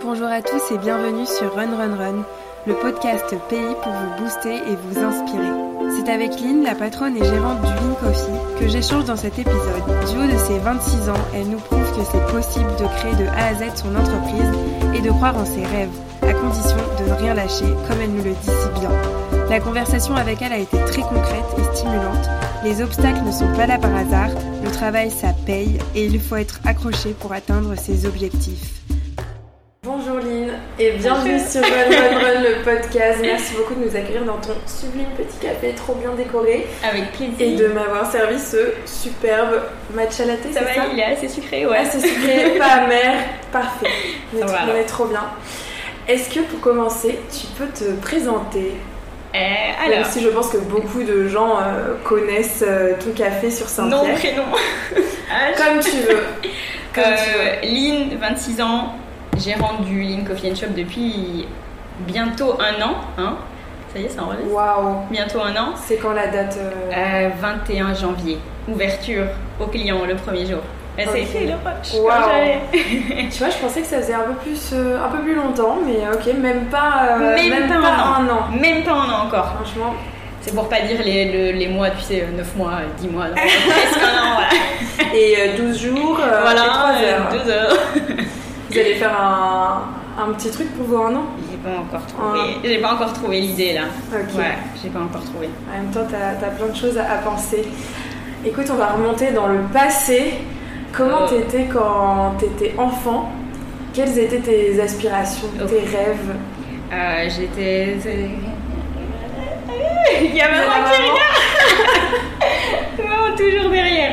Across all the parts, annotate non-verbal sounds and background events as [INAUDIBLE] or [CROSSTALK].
Bonjour à tous et bienvenue sur Run Run Run, le podcast pays pour vous booster et vous inspirer. C'est avec Lynn, la patronne et gérante du Lean Coffee, que j'échange dans cet épisode. Du haut de ses 26 ans, elle nous prouve que c'est possible de créer de A à Z son entreprise et de croire en ses rêves, à condition de ne rien lâcher, comme elle nous le dit si bien. La conversation avec elle a été très concrète et stimulante. Les obstacles ne sont pas là par hasard, le travail ça paye et il faut être accroché pour atteindre ses objectifs. Et bienvenue sur Run Run Run le podcast. Merci beaucoup de nous accueillir dans ton sublime petit café trop bien décoré. Avec plaisir. Et de m'avoir servi ce superbe matcha latte. Ça va, ça il est assez sucré, ouais. Assez sucré, pas amer, parfait. On est, on trop bien. Est-ce que pour commencer, tu peux te présenter? Euh, Même alors, si je pense que beaucoup de gens euh, connaissent euh, ton café sur nom, Saint-Pierre. prénom. Âge. [LAUGHS] Comme tu veux. [LAUGHS] Comme tu veux. Lynn, 26 ans, gérante du Lean Coffee and Shop depuis bientôt un an. Hein ça y est, ça enregistre Waouh. Bientôt un an. C'est quand la date euh, Euh, 21 janvier. Ouverture aux clients le premier jour. Et ça a Ok. été le rush. Wow. [LAUGHS] Tu vois, je pensais que ça faisait un peu plus, euh, un peu plus longtemps, mais ok, même pas, euh, Même pas un un an. Même pas un an encore. Franchement, C'est pour pas dire les, le- les mois, tu sais, 9 mois, 10 mois, [LAUGHS] presque un an, voilà. et euh, 12 jours, euh, 3 voilà, heures. 2 heures. [LAUGHS] Vous allez faire un, un petit truc pour voir un an J'ai pas encore trouvé. J'ai pas encore trouvé l'idée là. Ok. Ouais, j'ai pas encore trouvé. En même temps, t'as as plein de choses à, à penser. Écoute, on va remonter dans le passé. Comment Oh. t'étais quand t'étais enfant? Quelles étaient tes aspirations, Oh. tes rêves? Euh, J'étais. Il y a maman qui regarde. Maman toujours derrière.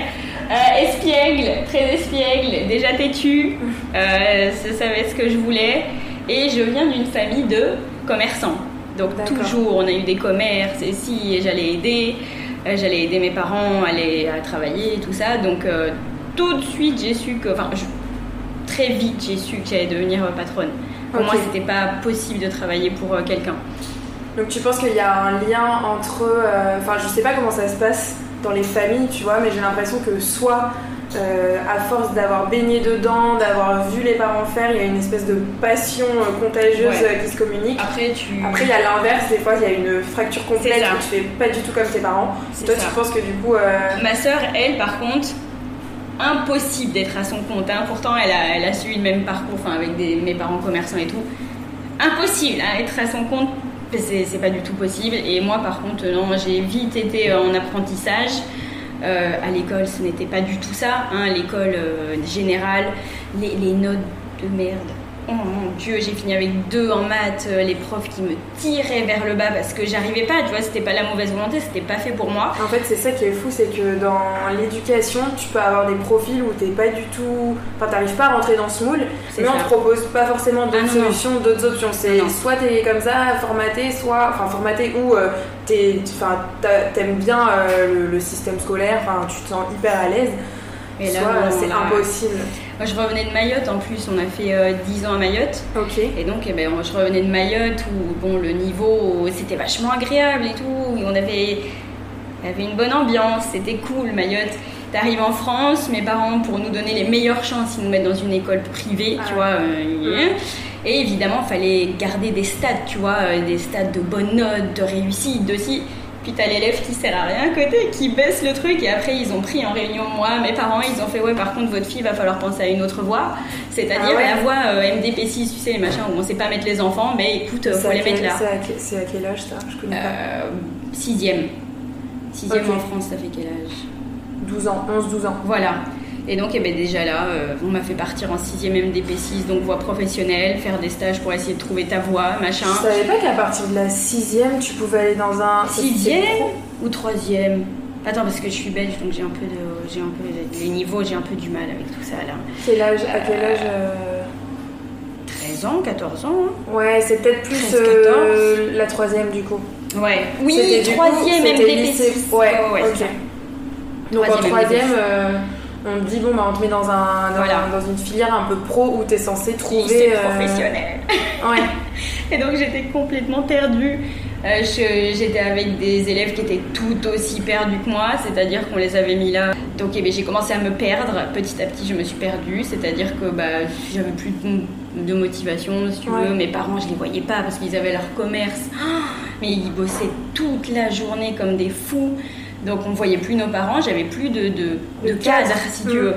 Euh, espiègle, très espiègle, déjà têtu. Euh, je savais ce que je voulais. Et je viens d'une famille de commerçants. Donc toujours, on a eu des commerces et si, et j'allais aider. Euh, J'allais aider mes parents à aller à travailler et tout ça. Donc euh, tout de suite, j'ai su que. Enfin, je- très vite, j'ai su que j'allais devenir patronne. Pour moi, c'était pas possible de travailler pour euh, quelqu'un. Donc tu penses qu'il y a un lien entre... euh, Enfin, je sais pas comment ça se passe dans les familles, tu vois, mais j'ai l'impression que soit... euh, à force d'avoir baigné dedans, d'avoir vu les parents faire, il y a une espèce de passion euh, contagieuse Ouais. euh, qui se communique. Après, tu. Après, il y a l'inverse, des fois, il y a une fracture complète où tu fais pas du tout comme tes parents. Toi, ça. tu penses que du coup. euh, Ma sœur, elle, par contre, impossible d'être à son compte. hein. Pourtant, elle a, elle a suivi le même parcours, enfin, avec des, mes parents commerçants et tout. Impossible, hein, être à son compte, c'est c'est pas du tout possible. Et moi, par contre, non, j'ai vite été en apprentissage. Euh, à l'école, ce n'était pas du tout ça. Hein, l'école euh, générale, les, les notes de merde. Oh mon dieu, j'ai fini avec deux en maths, euh, les profs qui me tiraient vers le bas parce que j'arrivais pas, tu vois, c'était pas la mauvaise volonté, c'était pas fait pour moi. En fait, c'est ça qui est fou, c'est que dans l'éducation, tu peux avoir des profils où t'es pas du tout. Enfin, t'arrives pas à rentrer dans ce moule, mais on te propose pas forcément d'autres Ah, solutions, d'autres options. C'est non. soit t'es comme ça, formaté, soit. Enfin, formaté ou euh, t'aimes bien euh, le, le système scolaire, enfin, tu te sens hyper à l'aise, Et là, soit c'est impossible. Moi, je revenais de Mayotte en plus, on a fait euh, 10 ans à Mayotte. Ok. Et donc, eh ben, je revenais de Mayotte où bon, le niveau c'était vachement agréable et tout. Et on avait, avait une bonne ambiance, c'était cool Mayotte. T'arrives en France, mes parents, pour nous donner les meilleures chances, ils nous mettent dans une école privée, Ah. tu vois. euh, et évidemment, il fallait garder des stats, tu vois, euh, des stats de bonnes notes, de réussite, de si. Puis t'as l'élève qui sert à rien à côté, qui baisse le truc, et après ils ont pris en réunion moi, mes parents, ils ont fait ouais, par contre votre fille va falloir penser à une autre voie, c'est-à-dire Ah ouais. la voie euh, MDP6, tu sais les machins où on sait pas mettre les enfants, mais écoute, euh, faut les quel- mettre là. c'est à quel- C'est à quel âge ça? Je connais pas. Euh, sixième, sixième Ok. en France, ça fait quel âge? 12 ans, 11-12 ans. Voilà. Et donc, eh ben, déjà là, euh, on m'a fait partir en sixième MDP6, donc voie professionnelle, faire des stages pour essayer de trouver ta voie, machin. Je savais pas qu'à partir de la sixième, tu pouvais aller dans un. Sixième c'est pro. ou troisième? Attends, parce que je suis belge, donc j'ai un peu de, j'ai un peu les niveaux, j'ai un peu du mal avec tout ça là. Quel âge À quel âge euh, 13 ans, 14 ans. hein. Ouais, c'est peut-être plus 13, euh, la troisième du coup. Ouais. Oui, troisième c'était MDP6. lycée. Ouais, ouais, ok. c'est ça. Donc en Troisième troisième, MDP6. euh, on te dit bon bah on te met dans un dans, Voilà. dans une filière un peu pro où t'es censé trouver. Euh, professionnel. [LAUGHS] Ouais. [LAUGHS] Et donc j'étais complètement perdue. Euh, j'étais avec des élèves qui étaient tout aussi perdus que moi, c'est-à-dire qu'on les avait mis là. Donc eh ben, j'ai commencé à me perdre. Petit à petit, je me suis perdue, c'est-à-dire que bah, j'avais plus de motivation, si tu Ouais. veux. Mes parents, je les voyais pas parce qu'ils avaient leur commerce. [GASPS] Mais ils bossaient toute la journée comme des fous. Donc on voyait plus nos parents, j'avais plus de, de, de cadre, cadre. si tu Mm. veux.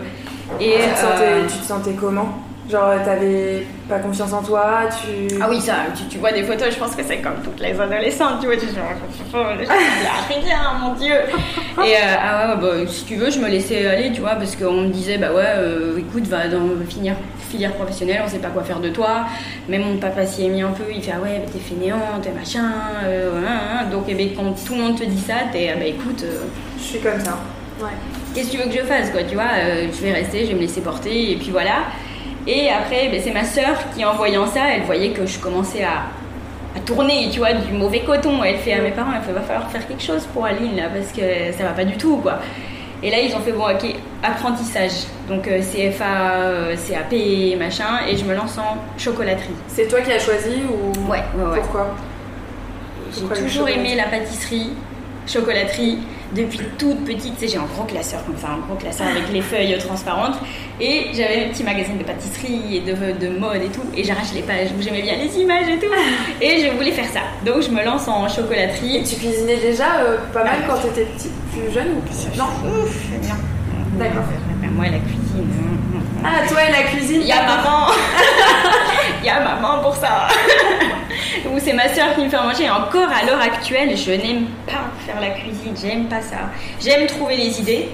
Et tu, te sentais, euh, tu te sentais comment? Genre, t'avais pas confiance en toi tu... Ah oui, ça, tu, tu vois des photos, je pense que c'est comme toutes les adolescentes, tu vois, tu dis, il y a rien, mon Dieu. Et euh, ah ouais, bah, si tu veux, je me laissais aller, tu vois, parce qu'on me disait, bah ouais, euh, écoute, va dans finir filière professionnelle, on sait pas quoi faire de toi. Même mon papa s'y est mis un peu, il fait, ah ouais, bah, t'es fainéant, t'es machin, euh, voilà, hein. donc eh ben, quand tout le monde te dit ça, t'es, ah bah écoute, euh, Je suis comme ça. Ouais. qu'est-ce que tu veux que je fasse quoi tu vois euh, je vais rester je vais me laisser porter et puis voilà et après ben, c'est ma sœur qui en voyant ça elle voyait que je commençais à, à tourner tu vois du mauvais coton. Elle fait à mes parents il va falloir faire quelque chose pour Aline là parce que ça va pas du tout quoi. Et là ils ont fait bon ok apprentissage. Donc euh, CFA euh, CAP machin et je me lance en chocolaterie. C'est toi qui as choisi ou ouais ouais ouais. Pourquoi? J'ai toujours aimé la pâtisserie, chocolaterie. Depuis toute petite, tu sais, j'ai un gros classeur comme ça, un gros classeur avec les feuilles transparentes. Et j'avais un petit magazine de pâtisserie et de, de mode et tout. Et j'arrache les pages où j'aimais bien les images et tout. Et je voulais faire ça. Donc je me lance en Et chocolaterie. tu cuisinais déjà euh, pas mal Ah, quand t'étais petite, plus jeune ou Non Ouf, j'aime bien. D'accord. Moi, la cuisine. Ah, toi et la cuisine Il y a maman [LAUGHS] Il y a maman pour ça [LAUGHS] C'est ma soeur qui me fait manger. Et encore à l'heure actuelle, je n'aime pas faire la cuisine. J'aime pas ça. J'aime trouver les idées.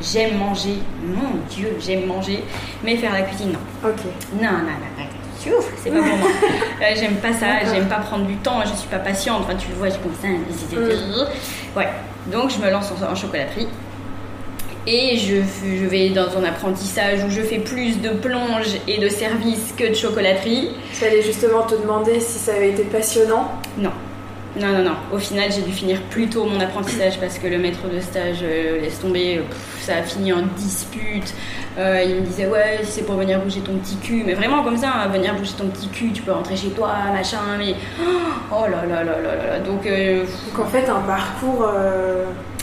J'aime manger. Mon Dieu, j'aime manger. Mais faire la cuisine, non. Ok. Non, non, non, non. C'est pas pour moi. [LAUGHS] Euh, j'aime pas ça. J'aime pas prendre du temps. Je suis pas patiente. Enfin, tu le vois, je ça. les idées. Ouais. Donc, je me lance en, en chocolaterie. Et je, je vais dans un apprentissage où je fais plus de plonge et de service que de chocolaterie. J'allais justement te demander si ça avait été passionnant. Non. Non, non, non. Au final, j'ai dû finir plus tôt mon apprentissage parce que le maître de stage, euh, laisse tomber, euh, pff, ça a fini en dispute. Euh, il me disait, ouais, c'est pour venir bouger ton petit cul, mais vraiment comme ça, hein, venir bouger ton petit cul, tu peux rentrer chez toi, machin, mais. [GASPS] Oh là là là là là là. Donc, euh, Donc en fait, un parcours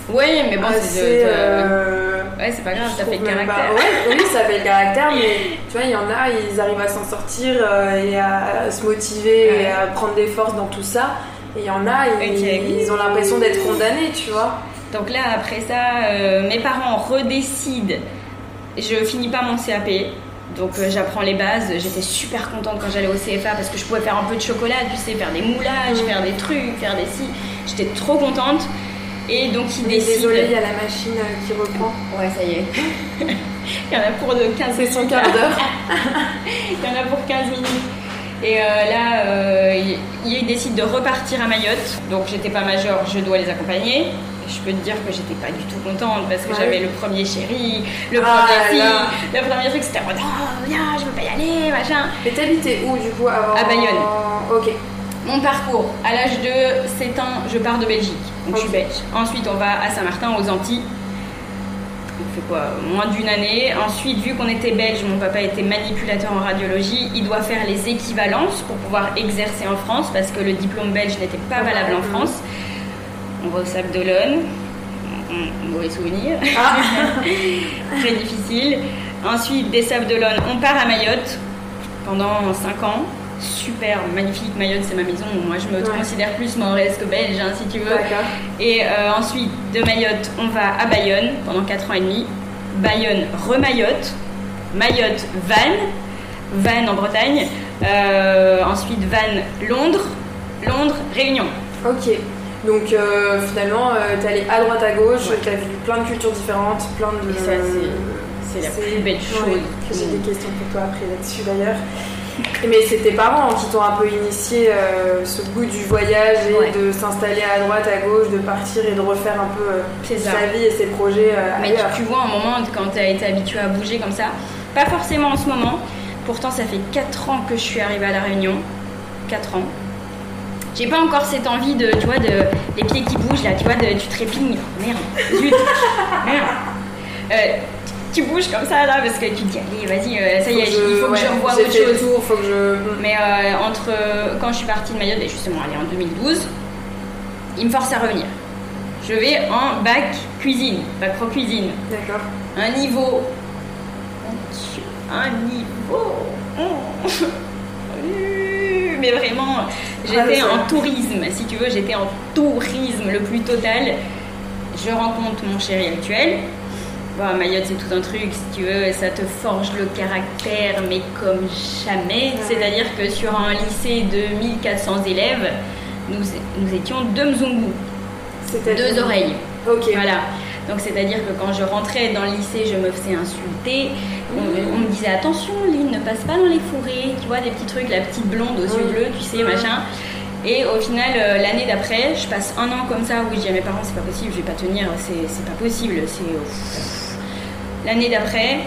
ouais, mais bon, c'est. euh, Ouais, c'est pas grave, ça fait le caractère. pas- Ouais, oui, ça fait le caractère, [LAUGHS] mais tu vois, il y en a, ils arrivent à s'en sortir euh, et à se motiver Ouais. et à prendre des forces dans tout ça. Et il y en a, ils ont l'impression d'être condamnés, tu vois. Donc là, après ça, euh, mes parents redécident. Je finis pas mon CAP. Donc euh, j'apprends les bases. J'étais super contente quand j'allais au CFA parce que je pouvais faire un peu de chocolat, tu sais, faire des moulages, faire des trucs, faire des si. J'étais trop contente. Et donc ils Mais décident. désolé, il y a la machine euh, qui reprend. Ouais, ça y est. [LAUGHS] Il y en a pour de 15 C'est son minutes. quart d'heure. [LAUGHS] Il y en a pour 15 minutes. Et euh, là, euh, ils décident de repartir à Mayotte. Donc j'étais pas majeure, je dois les accompagner. Je peux te dire que j'étais pas du tout contente parce que Ouais. j'avais le premier chéri, le Ah premier là fille, le premier truc c'était en mode oh viens, je veux pas y aller, machin. Mais t'habitais où du coup avant À Bayonne. Ok. Mon parcours, à l'âge de 7 ans, je pars de Belgique, donc je suis belge. Ensuite, on va à Saint-Martin, aux Antilles. On fait quoi Moins d'une année. Ensuite, vu qu'on était belge, mon papa était manipulateur en radiologie, il doit faire les équivalences pour pouvoir exercer en France parce que le diplôme belge n'était pas valable en. France. On va au Sable d'Olonne. Un Mauvais souvenir. Ah. [LAUGHS] Très difficile. Ensuite, des Sables d'Olonne, on part à Mayotte pendant 5 ans. Super, magnifique. Mayotte, c'est ma maison. Moi, je me Ouais. considère plus mahoraise que belge, hein, si tu veux. Et euh, ensuite, de Mayotte, on va à Bayonne pendant 4 ans et demi. Bayonne, re-Mayotte. Mayotte, Vannes. Vannes en Bretagne. Euh, ensuite, Vannes, Londres. Londres, Réunion. Ok. Donc euh, finalement, t'es allé à droite à gauche, Ouais. t'as vu plein de cultures différentes, plein de. Et ça, c'est- c'est la plus belle chose. J'ai des questions pour toi après là-dessus d'ailleurs. Mais c'est tes parents qui t'ont un peu initié euh, ce goût du voyage et Ouais. de s'installer à droite, à gauche, de partir et de refaire un peu euh, sa vie et ses projets euh, Mais ailleurs. tu, tu vois, un moment, quand tu as été habitué à bouger comme ça, pas forcément en ce moment, pourtant ça fait 4 ans que je suis arrivée à La Réunion. 4 ans. J'ai pas encore cette envie de, tu vois, de, les pieds qui bougent là, tu vois, de, tu trépignes. Merde, zut, merde. Euh, tu bouges comme ça là parce que tu te dis, allez, vas-y, euh, ça y est, il faut que je revoie autre chose. tour, faut que je. Mais euh, entre quand je suis partie de Mayotte et justement allée en 2012, il me force à revenir. Je vais en bac cuisine, bac pro cuisine. D'accord. Un niveau. Un niveau. Oh. [LAUGHS] mais vraiment, j'étais en tourisme, si tu veux, j'étais en tourisme le plus total. Je rencontre mon chéri actuel. Bon, Mayotte, c'est tout un truc, si tu veux, ça te forge le caractère, mais comme jamais. C'est-à-dire que sur un lycée de 1400 élèves, nous, nous étions deux mzungu, deux oreilles. Ok. Voilà. Donc c'est-à-dire que quand je rentrais dans le lycée, je me faisais insulter. On, on me disait attention, Lynn, ne passe pas dans les fourrés. Tu vois, des petits trucs, la petite blonde aux yeux Mm. bleus, tu sais, machin. Et au final, euh, l'année d'après, je passe un an comme ça où je dis à mes parents, c'est pas possible, je vais pas tenir, c'est c'est pas possible. C'est euh, L'année d'après,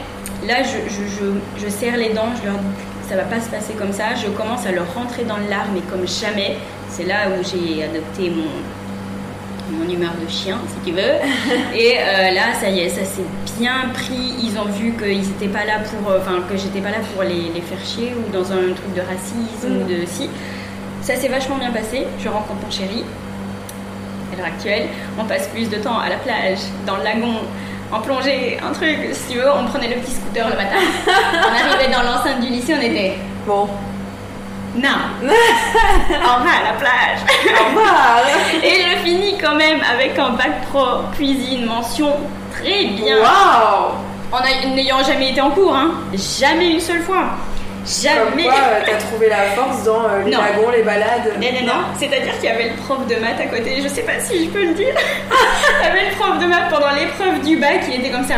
là, je, je, je, je serre les dents, je leur dis ça va pas se passer comme ça. Je commence à leur rentrer dans l'art, mais comme jamais. C'est là où j'ai adopté mon, mon humeur de chien, si tu veux. [LAUGHS] Et euh, là, ça y est, ça s'est bien pris. Ils ont vu qu'ils étaient pas là pour, euh, enfin, que j'étais pas là pour les, les faire chier ou dans un truc de racisme ou de si. Ça s'est vachement bien passé. Je rencontre mon chéri. À l'heure actuelle, on passe plus de temps à la plage, dans le lagon, en plongée, un truc. Si tu veux, on prenait le petit scooter le matin. [LAUGHS] on arrivait dans l'enceinte du lycée, on était Bon. non, [LAUGHS] on va à la plage. Au revoir. [LAUGHS] Et je finis quand même avec un bac pro cuisine mention très bien. Waouh. En n'ayant jamais été en cours, hein. Jamais une seule fois. Comme Jamais. quoi, euh, t'as trouvé la force dans euh, les Non. wagons, les balades. Non, non, non. C'est-à-dire qu'il y avait le prof de maths à côté. Je sais pas si je peux le dire. [LAUGHS] Il y avait le prof de maths pendant l'épreuve du bac. Il était comme ça.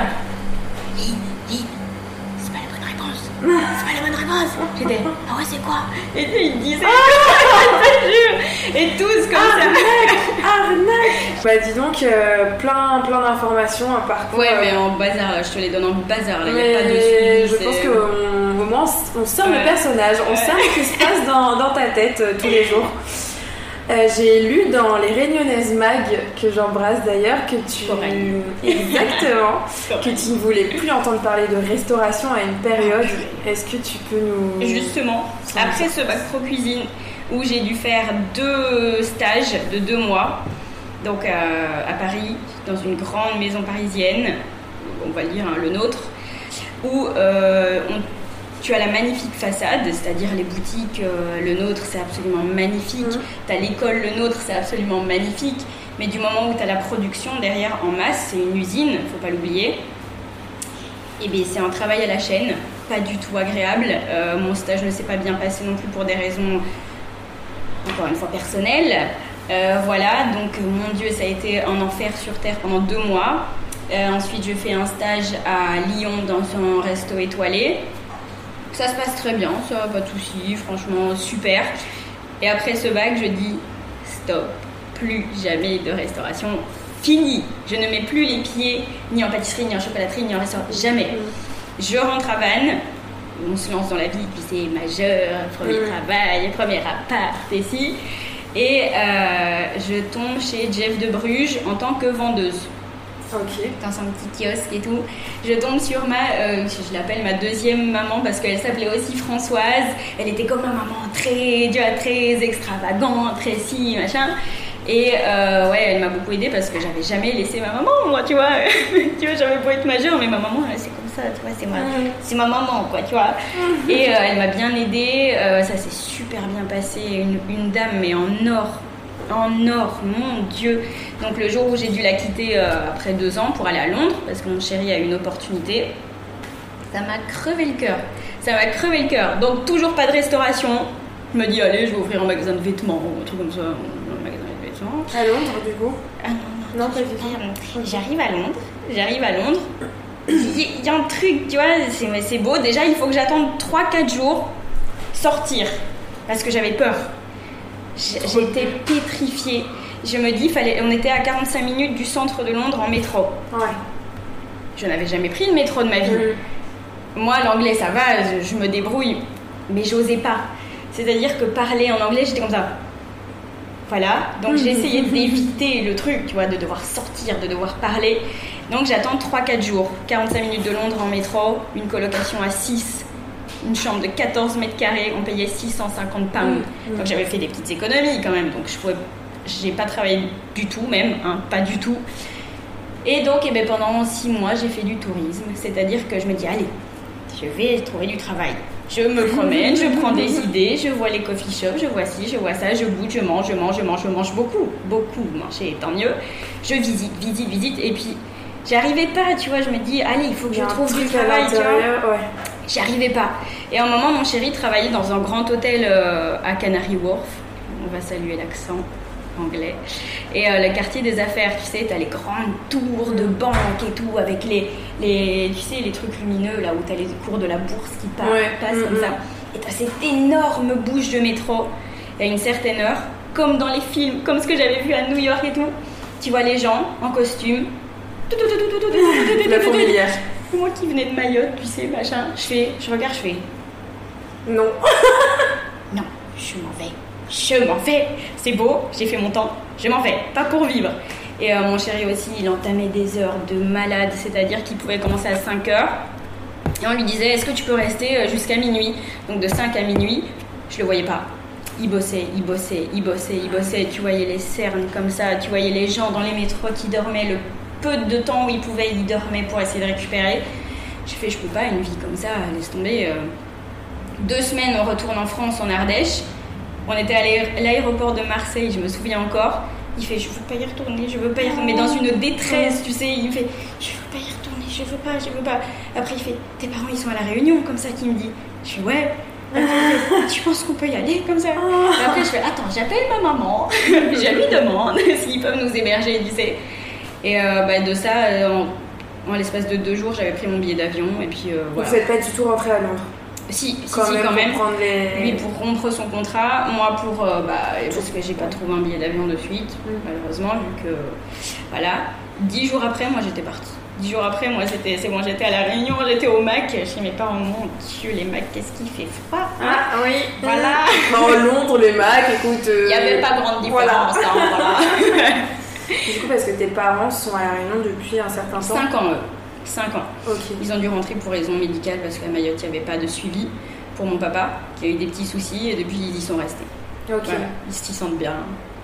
C'est pas la bonne réponse. [LAUGHS] C'est pas la bonne réponse. J'étais, [LAUGHS] ah ouais, c'est quoi? Et lui, il disait, jure. Et tous comme ça. Arnaque Bah dis donc, euh, plein, plein d'informations, un parcours. Ouais, mais en bazar, je te les donne en bazar. Là, il mais n'y a pas de suivi. je pense qu'au moment, on sent le personnage, on sent ce qui se passe dans, dans ta tête euh, tous les jours. Euh, J'ai lu dans les Réunionnaises Mag, que j'embrasse d'ailleurs, que tu. Correct. [LAUGHS] Exactement. Correct. que tu ne voulais plus entendre parler de restauration à une période. Est-ce que tu peux nous. Justement, après ce bac pro cuisine, où j'ai dû faire deux stages de deux mois, donc à, à Paris, dans une grande maison parisienne, on va dire hein, le nôtre, où euh, on- tu as la magnifique façade, c'est-à-dire les boutiques, euh, le nôtre c'est absolument magnifique, Mhm. tu as l'école, le nôtre c'est absolument magnifique, mais du moment où tu as la production derrière en masse, c'est une usine, faut pas l'oublier. Et bien c'est un travail à la chaîne, pas du tout agréable. Euh, mon stage ne s'est pas bien passé non plus pour des raisons, encore une fois, personnelles. Euh, voilà, donc mon Dieu, ça a été un enfer sur Terre pendant deux mois. Euh, ensuite, je fais un stage à Lyon dans un resto étoilé. Ça se passe très bien, ça, pas de soucis, franchement, super. Et après ce bac, je dis stop, plus jamais de restauration. Fini. Je ne mets plus les pieds ni en pâtisserie, ni en chocolaterie, ni en restaurant. Jamais. Je rentre à Vannes. On se lance dans la vie, puis c'est majeur, premier Mm. travail, premier appart, ici. Et euh, je tombe chez Jeff de Bruges en tant que vendeuse Dans son petit kiosque et tout. Je tombe sur ma, euh, je l'appelle ma deuxième maman parce qu'elle s'appelait aussi Françoise. Elle était comme ma maman, très, tu vois, très extravagante, très si, machin. Et euh, ouais, elle m'a beaucoup aidée parce que j'avais jamais laissé ma maman, moi, tu vois. [LAUGHS] tu vois, j'avais beau être majeure, mais ma maman, c'est comme ça, tu vois, c'est ma, Mhm. c'est ma maman, quoi, tu vois. Et euh, elle m'a bien aidée, euh, ça s'est super bien passé. Une, une dame, mais en or, en or, mon Dieu. Donc le jour où j'ai dû la quitter euh, après deux ans pour aller à Londres, parce que mon chéri a eu une opportunité, ça m'a crevé le cœur. Ça m'a crevé le cœur. Donc toujours pas de restauration. Je me dis, allez, je vais ouvrir un magasin de vêtements, un truc comme ça, un magasin de vêtements. À Londres, du coup Ah non. J'arrive à Londres. J'arrive à Londres. Il y, a un truc, tu vois, c'est c'est beau. Déjà, il faut que j'attende 3-4 jours sortir. Parce que j'avais peur. J'étais pétrifiée. Je me dis, fallait, on était à 45 minutes du centre de Londres en métro. Ouais. Je n'avais jamais pris le métro de ma vie. Mm. Moi, l'anglais, ça va, je, je me débrouille. Mais j'osais pas. C'est-à-dire que parler en anglais, j'étais comme ça. Voilà. Donc j'ai essayé d'éviter le truc, tu vois, de devoir sortir, de devoir parler. Donc j'attends 3-4 jours. 45 minutes de Londres en métro, une colocation à 6, une chambre de 14 mètres carrés, on payait 650 pounds. Mm. Donc j'avais fait des petites économies quand même. Donc je pouvais. J'ai pas travaillé du tout, même, hein, pas du tout. Et donc, eh ben, pendant six mois, j'ai fait du tourisme. C'est-à-dire que je me dis, allez, je vais trouver du travail. Je me promène, je prends des [LAUGHS] idées, je vois les coffee shops, je vois ci, je vois ça, je goûte, je mange, je mange, je mange, je mange beaucoup, beaucoup. Manger, tant mieux. Je visite, visite, visite, et puis j'arrivais pas, tu vois. Je me dis, allez, il faut que je trouve du travail, tu vois. J'y arrivais pas. Et à un moment, mon chéri travaillait dans un grand hôtel euh, à Canary Wharf. On va saluer l'accent anglais. Et euh, le quartier des affaires, tu sais, t'as les grandes tours de banque et tout, avec les, les, tu sais, les trucs lumineux, là où t'as les cours de la bourse qui passent comme ça. Et t'as cette énorme bouche de métro. Et à une certaine heure, comme dans les films, comme ce que j'avais vu à New York et tout, tu vois les gens en costume. [LAUGHS] La fourmilière. Moi qui venais de Mayotte, tu sais, machin. Je fais, je regarde, je fais. Non. [LAUGHS] non, je m'en vais. Je m'en vais. C'est beau, j'ai fait mon temps. Je m'en vais. Pas pour vivre. Et euh, mon chéri aussi, il entamait des heures de malade, c'est-à-dire qu'il pouvait commencer à 5 heures. Et on lui disait, est-ce que tu peux rester euh, jusqu'à minuit? Donc de 5 à minuit, je le voyais pas. Il bossait, il bossait, il bossait, il bossait. Tu voyais les cernes comme ça, tu voyais les gens dans les métros qui dormaient le peu de temps où ils pouvaient, ils dormaient pour essayer de récupérer. J'ai fait, je peux pas, une vie comme ça, laisse tomber. Euh. Deux semaines, on retourne en France, en Ardèche. On était à l'aéroport de Marseille, je me souviens encore. Il fait, je veux pas y retourner, je veux pas y retourner. Mais dans une détresse, tu sais, il fait, je veux pas y retourner, je veux pas, je veux pas. Après, il fait, tes parents, ils sont à la Réunion, comme ça, qu'il me dit. Je fais, ouais. tu penses qu'on peut y aller comme ça? Après, je fais, attends, j'appelle ma maman, [LAUGHS] je lui demande [LAUGHS] s'ils peuvent nous héberger, tu sais. Et euh, bah, de ça, euh, en, l'espace de deux jours, j'avais pris mon billet d'avion. Et puis euh, voilà. Vous n'êtes pas du tout rentré à Londres si, quand si, même, quand même. Pour Lui pour rompre son contrat, moi pour bah, parce que j'ai pas trouvé un billet d'avion de suite, mm. malheureusement, vu que voilà. Dix jours après, moi j'étais partie. Dix jours après, moi c'était c'est bon, j'étais à la Réunion, j'étais au Mac. Chez mes parents, mon Dieu, les Macs, qu'est-ce qu'il fait froid hein Ah oui. Voilà. [LAUGHS] en Londres, les Macs, écoute. Il n'y avait pas grande différence. Voilà. Hein, voilà. [LAUGHS] Du coup, parce que tes parents sont à La Réunion depuis un certain temps 5 ans, eux. 5 ans. Ils ont dû rentrer pour raison médicale parce qu'à Mayotte, il n'y avait pas de suivi pour mon papa, qui a eu des petits soucis, et depuis, ils y sont restés. Ils s'y sentent bien.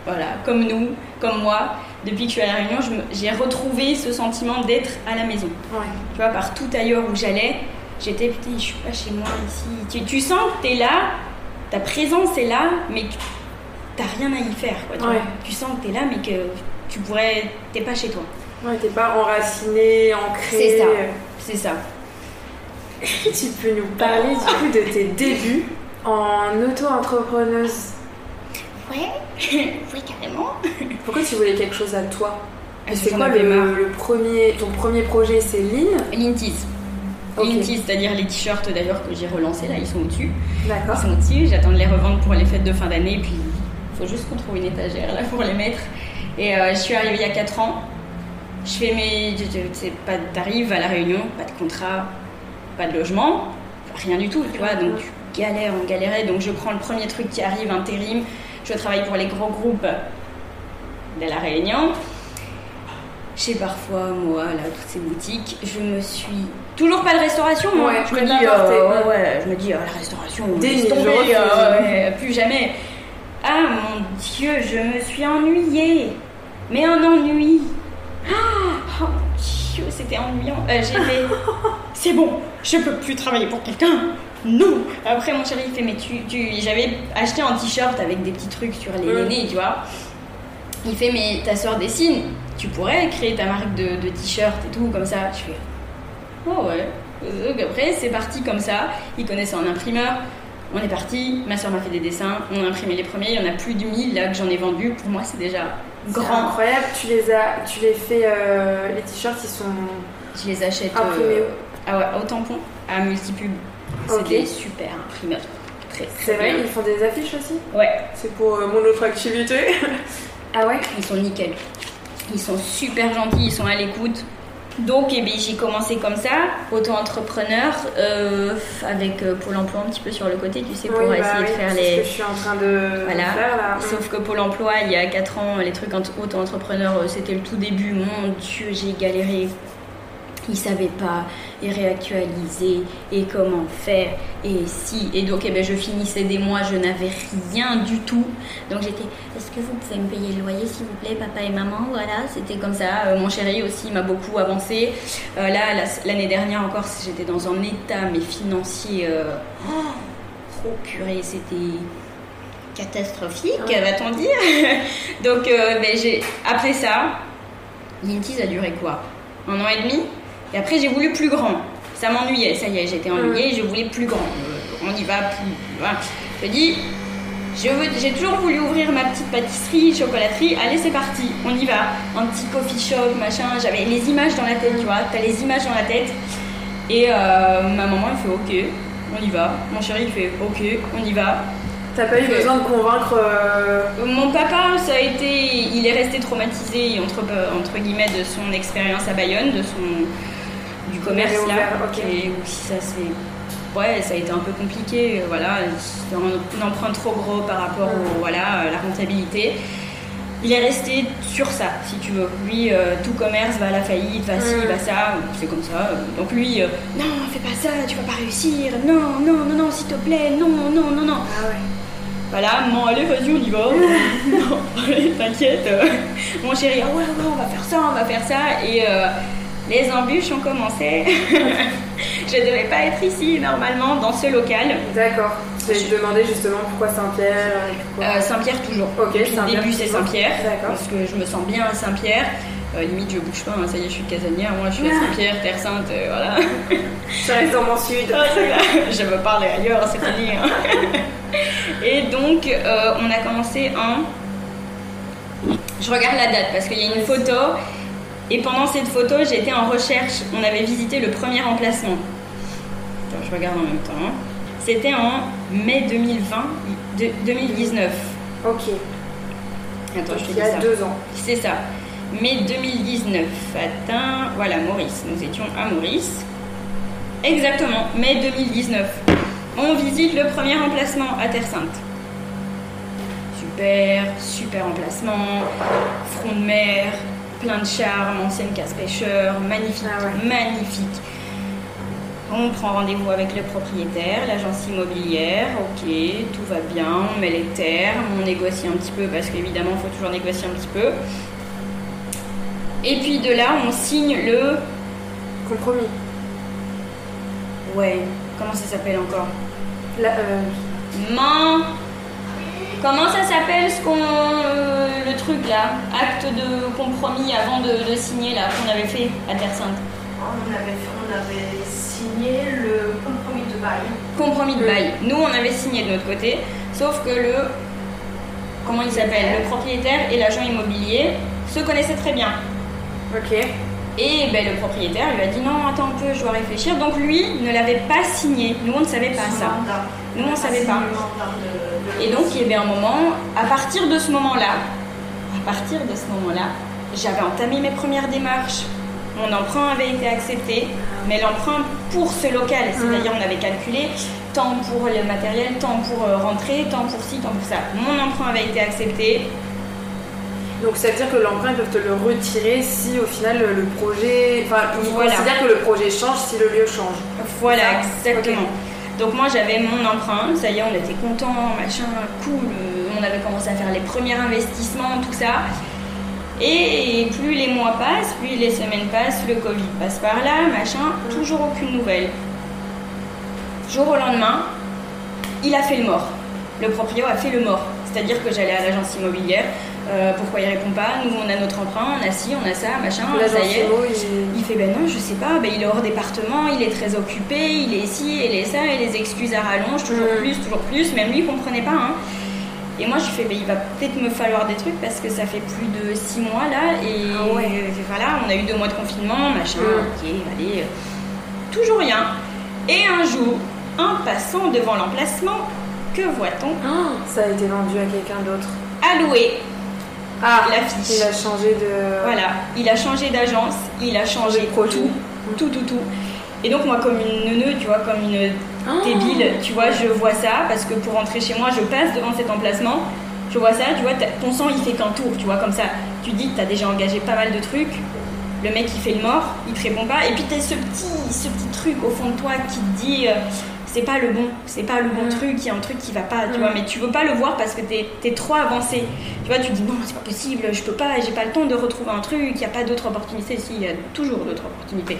Voilà, comme nous, comme moi, depuis que je suis à La Réunion, j'ai retrouvé ce sentiment d'être à la maison. Ouais. Tu vois, partout ailleurs où j'allais, j'étais, putain, je suis pas chez moi ici. Tu, tu sens que tu es là, ta présence est là, mais t'as rien à y faire. Quoi, tu, ouais. tu sens que tu es là, mais que tu pourrais. T'es pas chez toi. Ouais, t'es pas enraciné, ancré. C'est ça. C'est ça. [LAUGHS] tu peux nous parler du coup de tes débuts en auto-entrepreneuse Ouais, [LAUGHS] oui, carrément. [LAUGHS] Pourquoi tu voulais quelque chose à toi? C'est quoi le, le, premier, ton premier projet C'est Lean? Lean Okay. c'est-à-dire les t-shirts d'ailleurs que j'ai relancés, là, ils sont au-dessus. D'accord. Ils sont au-dessus, j'attends de les revendre pour les fêtes de fin d'année, puis il faut juste qu'on trouve une étagère là pour les mettre. Et euh, je suis arrivée il y a 4 ans. Je fais mes. pas T'arrives à la réunion, pas de contrat, pas de logement, rien du tout, tu vois. Donc tu galères, on galérait. Donc je prends le premier truc qui arrive, intérim. Je travaille pour les grands groupes de la Réunion. J'ai parfois, moi, là, toutes ces boutiques, je me suis. Toujours pas de restauration, moi. Ouais, je, me dis, euh, ouais, je me dis, oh, la restauration, tomber, euh, plus jamais. Ah mon Dieu, je me suis ennuyée mais un ennui. Oh, mon Dieu, c'était ennuyant. Euh, j'ai [LAUGHS] c'est bon, je peux plus travailler pour quelqu'un. Non. Après, mon chéri, il fait, mais tu, tu... j'avais acheté un t-shirt avec des petits trucs sur les nez, tu vois. Il fait, mais ta soeur dessine, tu pourrais créer ta marque de, de t-shirt et tout, comme ça. Je fais, oh ouais. Donc après, c'est parti comme ça. Il connaissait un imprimeur. On est parti, ma soeur m'a fait des dessins, on a imprimé les premiers, il y en a plus de 1000 là que j'en ai vendu. Pour moi, c'est déjà grand. incroyable, tu les as, tu les fais, euh, les t-shirts, ils sont. Je les achète imprimés euh, ah ouais, au tampon, à Multipub. C'est des super imprimeurs. C'est vrai, ils font des affiches aussi? Ouais. C'est pour euh, mon autre activité. ah ouais? Ils sont nickel. Ils sont super gentils, ils sont à l'écoute. Donc eh j'ai commencé comme ça, auto-entrepreneur, euh, avec euh, Pôle emploi un petit peu sur le côté, tu sais, pour bah essayer de faire les. Ce que je suis en train de, voilà. faire là. Sauf que Pôle emploi, il y a 4 ans, les trucs auto-entrepreneur, euh, c'était le tout début. Mon Dieu, j'ai galéré. Il savait pas et réactualiser et comment faire. Et si et donc eh ben, je finissais des mois je n'avais rien du tout. Donc j'étais est-ce que vous pouvez me payer le loyer s'il vous plaît papa et maman? Voilà c'était comme ça. Euh, mon chéri aussi m'a beaucoup avancé. Euh, là la- l'année dernière encore j'étais dans un état mais financier euh, oh, oh, purée c'était catastrophique Ouais. va-t-on dire? [LAUGHS] Donc euh, ben, j'ai après ça ça a duré quoi? Un an et demi? Et après, j'ai voulu plus grand. Ça m'ennuyait, ça y est, j'étais ennuyée, je voulais plus grand. Euh, on y va plus. Voilà. Je dis, je veux- j'ai toujours voulu ouvrir ma petite pâtisserie, chocolaterie. Allez, c'est parti, on y va. Un petit coffee shop, machin. J'avais les images dans la tête, tu vois. T'as les images dans la tête. Et euh, ma maman, elle fait OK, on y va. Mon chéri, il fait OK, on y va. T'as pas eu besoin de convaincre. euh, Mon papa, ça a été, il est resté traumatisé entre, entre guillemets de son expérience à Bayonne, de son du commerce là, ouvert, ok. et où ça c'est, ouais, ça a été un peu compliqué, euh, voilà, c'est un, un emprunt trop gros par rapport au, voilà, à la rentabilité. Il est resté sur ça, si tu veux. Lui, euh, tout commerce va à la faillite, va ci, Mm. va ça, c'est comme ça. Donc lui, euh, non, fais pas ça, tu vas pas réussir, non, non, non, non, s'il te plaît, non, non, non, non. Ah ouais. Voilà, bon, allez, vas-y, on y va. [LAUGHS] non, t'inquiète. euh, Mon chéri, ah ouais, ouais, on va faire ça, on va faire ça. Et euh, les embûches ont commencé. [LAUGHS] je devais pas être ici, normalement, dans ce local. D'accord. Je je demandais justement pourquoi Saint-Pierre. euh, Saint-Pierre, toujours. Ok, Depuis le Saint-Pierre, début, c'est. Saint-Pierre. D'accord. Parce que je me sens bien à Saint-Pierre. Euh, limite, je bouge pas, hein, ça y est, je suis casanière. Moi, je suis à Saint-Pierre, Terre Sainte, euh, voilà. [LAUGHS] Je reste dans mon sud. Ah, je veux parler ailleurs, c'est fini. hein. [LAUGHS] Et donc, on a commencé en. Je regarde la date parce qu'il y a une photo. Et pendant cette photo, j'étais en recherche. On avait visité le premier emplacement. Attends, je regarde en même temps. C'était en mai 2020, de- 2019. Ok. Attends, Donc je te il dis y a ça. deux ans. C'est ça. Mai 2019. Atteint. Voilà, Maurice. Nous étions à Maurice. Exactement, mai 2019. On visite le premier emplacement à Terre Sainte. Super, super emplacement. Front de mer, plein de charme, ancienne casse-pêcheur, magnifique, Ah ouais. magnifique. On prend rendez-vous avec le propriétaire, l'agence immobilière, ok, tout va bien, on met les termes, on négocie un petit peu parce qu'évidemment il faut toujours négocier un petit peu. Et puis de là, on signe le. Compromis. Ouais, comment ça s'appelle encore? La, euh, Man. Comment ça s'appelle ce qu'on. euh, le truc là Acte de compromis avant de, de signer là qu'on avait fait à Terre Sainte. On avait, on avait signé le compromis de bail. Compromis de bail. Nous on avait signé de notre côté, sauf que le. Comment il s'appelle Le propriétaire et l'agent immobilier se connaissaient très bien. ok. Et ben, le propriétaire lui a dit non, attends un peu, je dois réfléchir. Donc lui ne l'avait pas signé. Nous on ne savait pas ça. mandat. Nous, on savait pas. Et donc, il y avait un moment, à partir de ce moment-là, à partir de ce moment-là, j'avais entamé mes premières démarches. Mon emprunt avait été accepté, mais l'emprunt pour ce local, c'est-à-dire on avait calculé tant pour le matériel, tant pour euh, rentrer, tant pour ci, tant pour ça. Mon emprunt avait été accepté. Donc ça veut dire que l'emprunt, ils peuvent te le retirer si au final le projet. Enfin, ils Voilà. considèrent que le projet change si le lieu change. Voilà, exactement. Donc moi j'avais mon emprunt, ça y est, on était contents, machin, cool. euh, On avait commencé à faire les premiers investissements, tout ça. Et plus les mois passent, plus les semaines passent, le Covid passe par là, machin, toujours aucune nouvelle. Jour au lendemain, il a fait le mort. Le proprio a fait le mort. C'est-à-dire que j'allais à l'agence immobilière, euh, pourquoi il répond pas? Nous on a notre emprunt, on a ci, on a ça, machin, L'agence ça y est. Il- Il fait ben non, je sais pas, ben il est hors département, il est très occupé, il est ci, il est ça, et les excuses à rallonge, toujours Mm. plus, toujours plus. Même lui, il comprenait pas. Hein. Et moi, je lui fais ben il va peut-être me falloir des trucs parce que ça fait plus de six mois là, et Ah ouais. euh, voilà, on a eu deux mois de confinement, machin, Mm. ok, allez, euh, toujours rien. Et un jour, en passant devant l'emplacement, que voit-on? Ah, ça a été vendu à quelqu'un d'autre. Alloué. Ah, L'affiche. il a changé de. Voilà, il a changé d'agence, il a changé de tout, tout, tout, tout. Et donc moi, comme une neuneu, tu vois, comme une Ah. débile, tu vois, je vois ça parce que pour rentrer chez moi, je passe devant cet emplacement, je vois ça, tu vois, ton sang il fait qu'un tour, tu vois, comme ça. Tu dis que t'as déjà engagé pas mal de trucs, le mec il fait le mort, il te répond pas, et puis t'as ce petit, ce petit truc au fond de toi qui te dit euh, c'est pas le bon, c'est pas le bon truc, il y a un truc qui va pas, tu vois, mais tu veux pas le voir parce que t'es es trop avancé. Tu vois, tu te dis non, c'est pas possible, je peux pas, j'ai pas le temps de retrouver un truc, il y a pas d'autres opportunités, si, il y a toujours d'autres opportunités.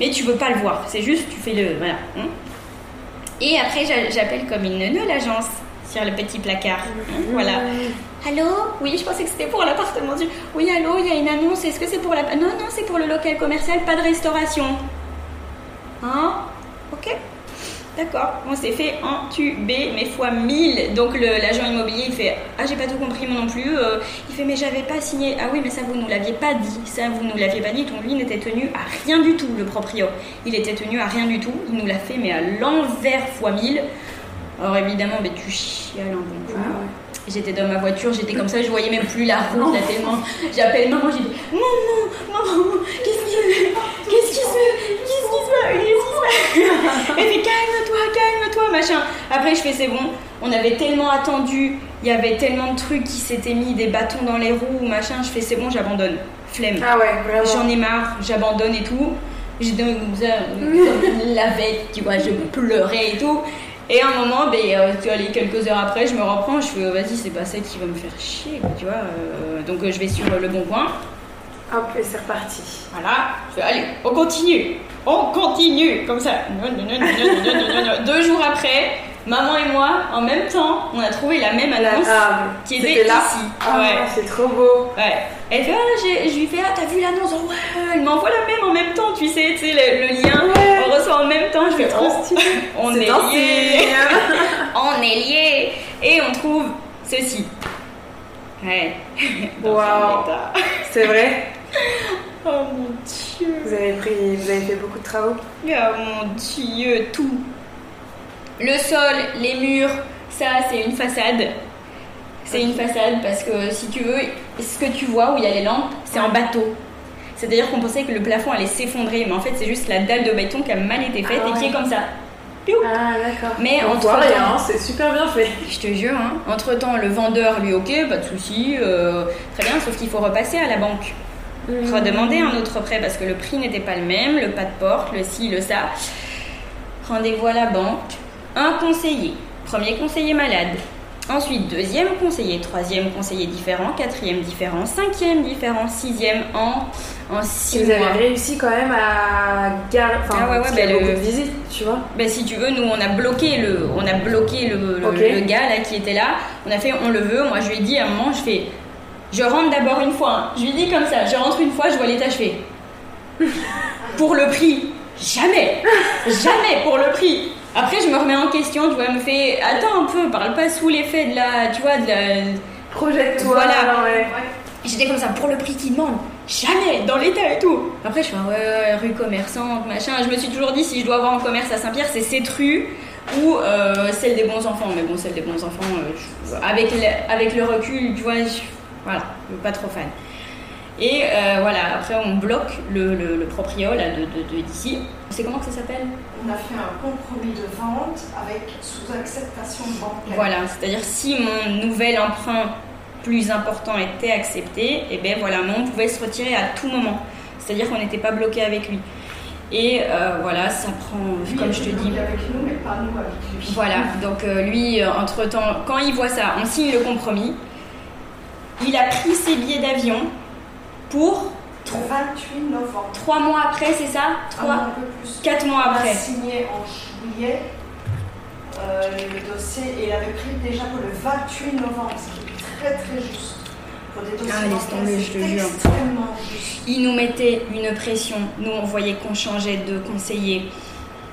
Mais tu veux pas le voir, c'est juste, tu fais le. Voilà. hein. Et après, j'a- j'appelle comme une neuneu l'agence sur le petit placard. hein, Voilà. Allô? Oui, je pensais que c'était pour l'appartement du. Oui, allô, il y a une annonce. Est-ce que c'est pour la. Non, non, c'est pour le local commercial, pas de restauration. Hein? Ok. D'accord. On s'est fait entuber, mais fois 1000. Donc l'agent immobilier, il fait Ah, j'ai pas tout compris, moi non plus. Euh, il fait Mais j'avais pas signé. Ah oui, mais ça, vous nous l'aviez pas dit. Ça, vous nous l'aviez pas dit. Donc lui n'était tenu à rien du tout, le proprio. Il était tenu à rien du tout. Il nous l'a fait, mais à l'envers fois 1000. Alors évidemment, mais tu chiales un bon coup. Ah ouais. J'étais dans ma voiture, j'étais comme ça, je voyais même plus la route là tellement. J'appelle maman, j'ai dit Maman, maman, qu'est-ce qui se Qu'est-ce qui se Qu'est-ce qui se passe Qu'est-ce qui se passe Elle fait calme-toi, calme-toi, machin. Après, je fais c'est bon. On avait tellement attendu, il y avait tellement de trucs qui s'étaient mis, des bâtons dans les roues, machin. Je fais c'est bon, j'abandonne. Flemme. Ah ouais, vraiment. J'en ai marre, j'abandonne et tout. J'étais comme ça, la bête, tu vois, je pleurais et tout. Et à un moment, ben, euh, tu vois, les quelques heures après, je me reprends, je fais oh, vas-y, c'est pas ça qui va me faire chier, tu vois. euh, donc euh, je vais sur le bon coin, Hop, et c'est reparti. Voilà, allez, on continue, on continue, comme ça. Deux jours après, maman et moi, en même temps, on a trouvé la même annonce qui était, là. ici. Ah, ouais. C'est trop beau. Ouais. Elle fait, ah, je lui fais, ah, t'as vu l'annonce? Oh, Ouais, elle m'envoie la même en même temps, tu sais, tu sais, le, lien, on reçoit en même temps. Je fais, trop oh, [LAUGHS] on, est, est liés. [LAUGHS] on est liés. Et on trouve ceci. Ouais. Wow. C'est vrai [LAUGHS] [LAUGHS] Oh mon dieu. vous avez, pris, vous avez fait beaucoup de travaux Oh mon dieu, tout. Le sol, les murs, ça c'est une façade. C'est une façade parce que si tu veux, ce que tu vois où il y a les lampes, c'est en bateau. C'est-à-dire qu'on pensait que le plafond allait s'effondrer, mais en fait c'est juste la dalle de béton qui a mal été faite Ah et qui ouais. est comme ça. Ah, d'accord. Mais on entre temps- c'est super bien fait. Je te jure, hein. entre temps le vendeur lui ok, pas de souci, euh, très bien, sauf qu'il faut repasser à la banque. Redemander un autre prêt parce que le prix n'était pas le même, le pas de porte, le ci, le ça. Rendez-vous à la banque. Un conseiller. Premier conseiller malade. Ensuite, deuxième conseiller, troisième conseiller différent, quatrième différent, cinquième différent, sixième en, en six Vous mois. avez réussi quand même à garder. Enfin, Ah ouais, ouais, bah, le- de visites, tu vois. Ben, si tu veux, nous on a bloqué le, on a bloqué le, le gars là qui était là. On a fait, on le veut. Moi je lui ai dit à un moment, je fais, je rentre d'abord une fois. hein. Je lui dit comme ça, je rentre une fois, je vois l'état, je fais, [LAUGHS] pour le prix, jamais, jamais pour le prix. Après je me remets en question, tu vois, elle me fait, attends un peu, parle pas sous l'effet de la, tu vois, de la, Projette-toi. Voilà. ouais. J'étais comme ça, pour le prix qu'il demande, jamais, dans l'état et tout. Après, je fais, ouais, ouais, rue commerçante, machin. Je me suis toujours dit, si je dois avoir un commerce à Saint-Pierre, c'est cette rue ou euh, celle des bons enfants. Mais bon, celle des bons enfants, euh, je- avec, le, avec le recul, tu vois, je, voilà, pas trop fan. Et euh, voilà, après, on bloque le, le, le proprio là, de, d'ici. C'est comment que ça s'appelle? On a fait un compromis de vente avec sous acceptation bancaire. Voilà, c'est-à-dire si mon nouvel emprunt plus important était accepté, et ben voilà, mais on pouvait se retirer à tout moment. C'est-à-dire qu'on n'était pas bloqué avec lui. Et euh, voilà, ça prend, Lui comme je te dis, avec nous, mais pas nous avec lui. voilà. Donc euh, lui, entre-temps, quand il voit ça, on signe le compromis. Il a pris ses billets d'avion pour Le 28 novembre. trois mois après, c'est ça? Trois, un peu plus. quatre mois On a après. signé en juillet euh, le dossier et il avait pris déjà pour le 28 novembre, ce qui est très très juste. Pour des dossiers Ah, laisse je c'est te jure. extrêmement juste. Il nous mettait une pression. Nous, on voyait qu'on changeait de conseiller,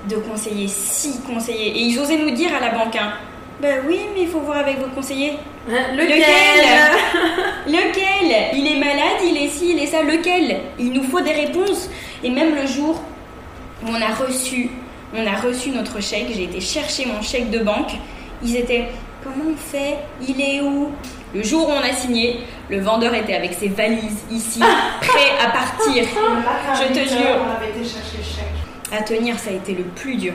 de conseiller, six conseillers. Et ils osaient nous dire à la banque, hein, ben oui, mais il faut voir avec vos conseillers. Hein, Lequel? [LAUGHS] Lequel? Il est malade, il est ci, il est ça. Lequel? Il nous faut des réponses. Et même le jour où on a reçu, on a reçu notre chèque, j'ai été chercher mon chèque de banque. Ils étaient, comment on fait? Il est où? Le jour où on a signé, le vendeur était avec ses valises ici, [LAUGHS] prêt à partir. Je te 8 jure. heures, on avait été chercher le chèque. à tenir, ça a été le plus dur.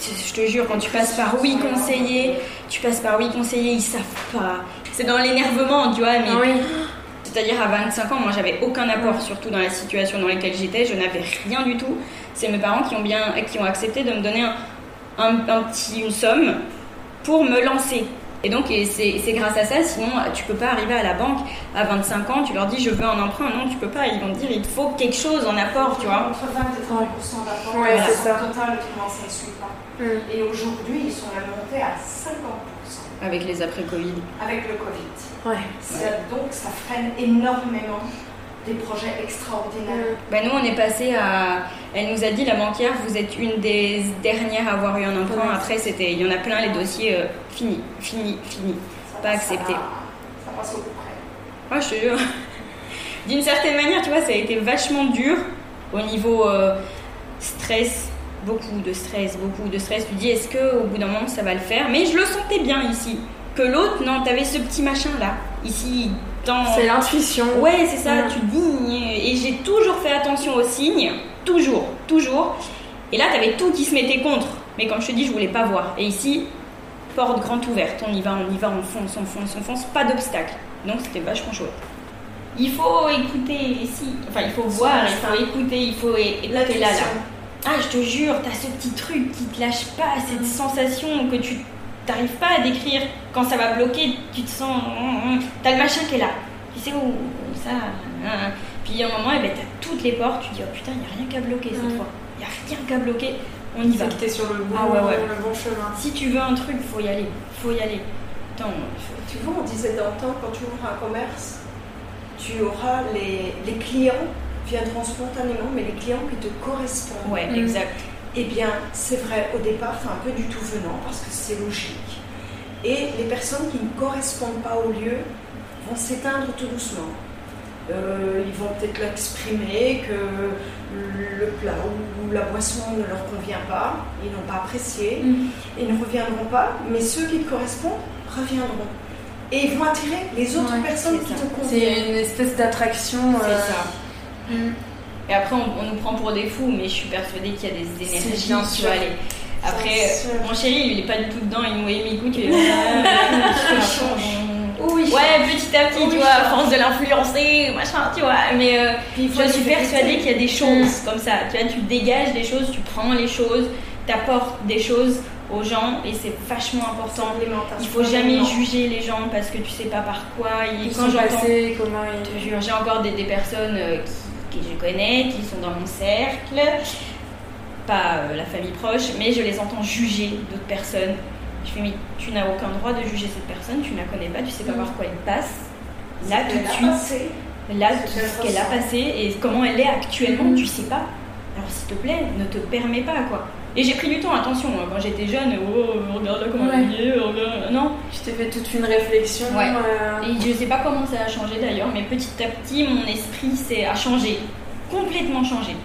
Je te jure, quand tu passes par oui conseiller, tu passes par oui conseiller, ils savent pas. C'est dans l'énervement, tu vois, mais Ah oui. C'est-à-dire à 25 ans, moi j'avais aucun apport, surtout dans la situation dans laquelle j'étais, je n'avais rien du tout. C'est mes parents qui ont bien, qui ont accepté de me donner un, un- un petit, une somme pour me lancer. Et donc c'est c'est grâce à ça, sinon tu peux pas arriver à la banque à 25 ans, tu leur dis je veux un emprunt, non tu peux pas, ils vont te dire il te faut quelque chose en apport, tu vois. Entre 20 et 30 d'apport. Ouais, c'est ça. Total, autrement, ça ne suit pas. Mm. Et aujourd'hui, ils sont montés à 50% Avec les après-Covid. avec le Covid. Ouais. Ça- Donc, ça freine énormément des projets extraordinaires. Bah, nous on est passé à. Elle nous a dit, la banquière, vous êtes une des dernières à avoir eu un emprunt. Ouais. Après, c'était, il y en a plein, les dossiers euh, finis, finis, finis. Ça Pas accepté. Ça passe au coup près. Moi, je te jure. [LAUGHS] D'une certaine manière, tu vois, ça a été vachement dur au niveau euh, stress, beaucoup de stress, beaucoup de stress. Tu dis, est-ce que au bout d'un moment ça va le faire? Mais je le sentais bien ici. Que l'autre, non, t'avais ce petit machin là, ici, C'est l'intuition. Ouais, c'est ça, Mm. tu dis. Et j'ai toujours fait attention aux signes, toujours, toujours. Et là, t'avais tout qui se mettait contre. Mais comme je te dis, je voulais pas voir. Et ici, porte grande ouverte, on y va, on y va, on fonce, on fonce, on fonce, pas d'obstacle. Donc c'était vachement chouette. Il faut écouter ici, enfin il faut voir, il faut écouter, il faut écouter là, là. Ah, je te jure, t'as ce petit truc qui te lâche pas, cette sensation que tu t'arrives pas à décrire. Quand ça va bloquer, tu te sens. T'as le machin qui est là. Tu sais où ça. Puis à un moment, eh ben, t'as toutes les portes, tu dis oh putain, y a rien qu'à bloquer cette Mm. fois. Y a rien qu'à bloquer, on y va. C'est que t'es sur le bon, Ah ouais, ouais. le bon chemin. Si tu veux un truc, faut y aller. Faut y aller. Attends, Tu vois, on disait dans le temps, quand tu ouvres un commerce, tu auras les, les clients viendront spontanément, mais les clients qui te correspondent. ouais, Mm. exact. Eh bien, c'est vrai, au départ, c'est un peu du tout venant parce que c'est logique. Et les personnes qui ne correspondent pas au lieu vont s'éteindre tout doucement. Euh, ils vont peut-être l'exprimer que le plat ou la boisson ne leur convient pas, ils n'ont pas apprécié, ils ne reviendront pas, mais ceux qui te correspondent reviendront. Et ils vont attirer les autres Ouais, personnes qui ça. te conviennent. C'est une espèce d'attraction. C'est euh, ça. mm. Et après, on, on nous prend pour des fous, mais je suis persuadée qu'il y a des énergies qui vont aller. Après, mon chéri, il est pas du tout dedans, il nous écoute, il est. Oui, Ouais, petit à petit, Oui, tu vois, à force de l'influencer, machin, tu vois. Mais euh, Puis je suis persuadée qu'il y a des choses comme ça. Tu vois, tu dégages des choses, tu prends les choses, t'apportes des choses aux gens et c'est vachement important. Il faut jamais juger les gens parce que tu sais pas par quoi. Et Ils quand sont passés, comment je te ils. jure, j'ai encore des, des personnes euh, qui, que je connais, qui sont dans mon cercle, pas euh, la famille proche, mais je les entends juger d'autres personnes. Je fais, mais tu n'as aucun droit de juger cette personne, tu ne la connais pas, tu sais pas par quoi elle passe. Là, tout de suite, là, ce tout qu'elle ce qu'elle a passé et comment elle est actuellement, Mhm. tu sais pas. Alors, s'il te plaît, ne te permets pas, quoi. Et j'ai pris du temps, attention, hein, quand j'étais jeune, oh, regarde comment Ouais. elle est, regarde. Non, Tu t'es fait toute une réflexion. Ouais. euh, Et je sais pas comment ça a changé d'ailleurs, mais petit à petit, mon esprit s'est a changé, complètement changé.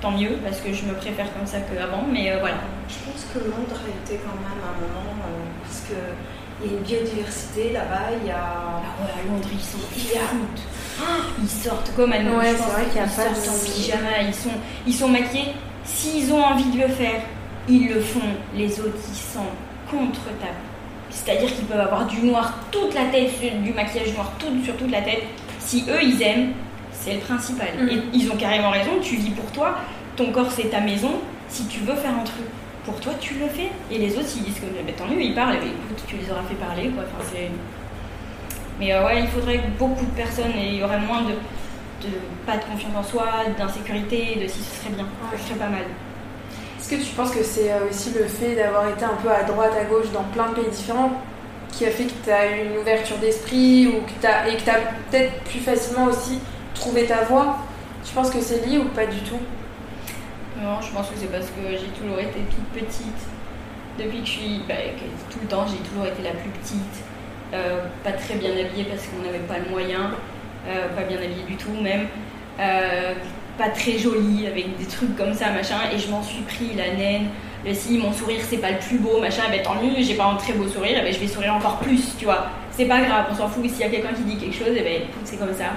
Tant mieux, parce que je me préfère comme ça qu'avant, mais euh, voilà. Je pense que Londres a été quand même un moment, euh, parce qu'il y a une biodiversité là-bas, il y a... Ah ouais, à Londres, ils sont Il y a- Ils sortent comme à nous. Ouais, c'est vrai qu'il y a ils pas sortent de- en pyjama, ils sont, ils sont maquillés. S'ils ont envie de le faire, ils le font. Les autres, ils sont contre ta. C'est-à-dire qu'ils peuvent avoir du noir toute la tête, du maquillage noir tout, sur toute la tête. Si eux, ils aiment, c'est le principal. Mm. Et ils ont carrément raison, tu vis pour toi, ton corps c'est ta maison. Si tu veux faire un truc pour toi, tu le fais. Et les autres, ils disent que bah, tant mieux, ils parlent, ben, écoute, tu les auras fait parler. Quoi. Enfin, c'est- mais euh, ouais, il faudrait que beaucoup de personnes et il y aurait moins de, de pas de confiance en soi, d'insécurité, de si ce serait bien, ce serait pas mal. Est-ce que tu penses que c'est euh, aussi le fait d'avoir été un peu à droite, à gauche dans plein de pays différents qui a fait que tu as eu une ouverture d'esprit ou que as, et que tu as peut-être plus facilement aussi trouvé ta voie Tu penses que c'est lié ou pas du tout? Non, je pense que c'est parce que j'ai toujours été toute petite. Depuis que je suis. bah, tout le temps, j'ai toujours été la plus petite. Euh, pas très bien habillée parce qu'on n'avait pas le moyen. euh, pas bien habillée du tout, même. Pas très jolie, avec des trucs comme ça, machin. Et je m'en suis pris la naine. Le si mon sourire c'est pas le plus beau, machin, ben tant mieux, j'ai pas un très beau sourire, eh ben, je vais sourire encore plus, tu vois. C'est pas grave, on s'en fout. S'il y a quelqu'un qui dit quelque chose, et ben écoute, c'est comme ça.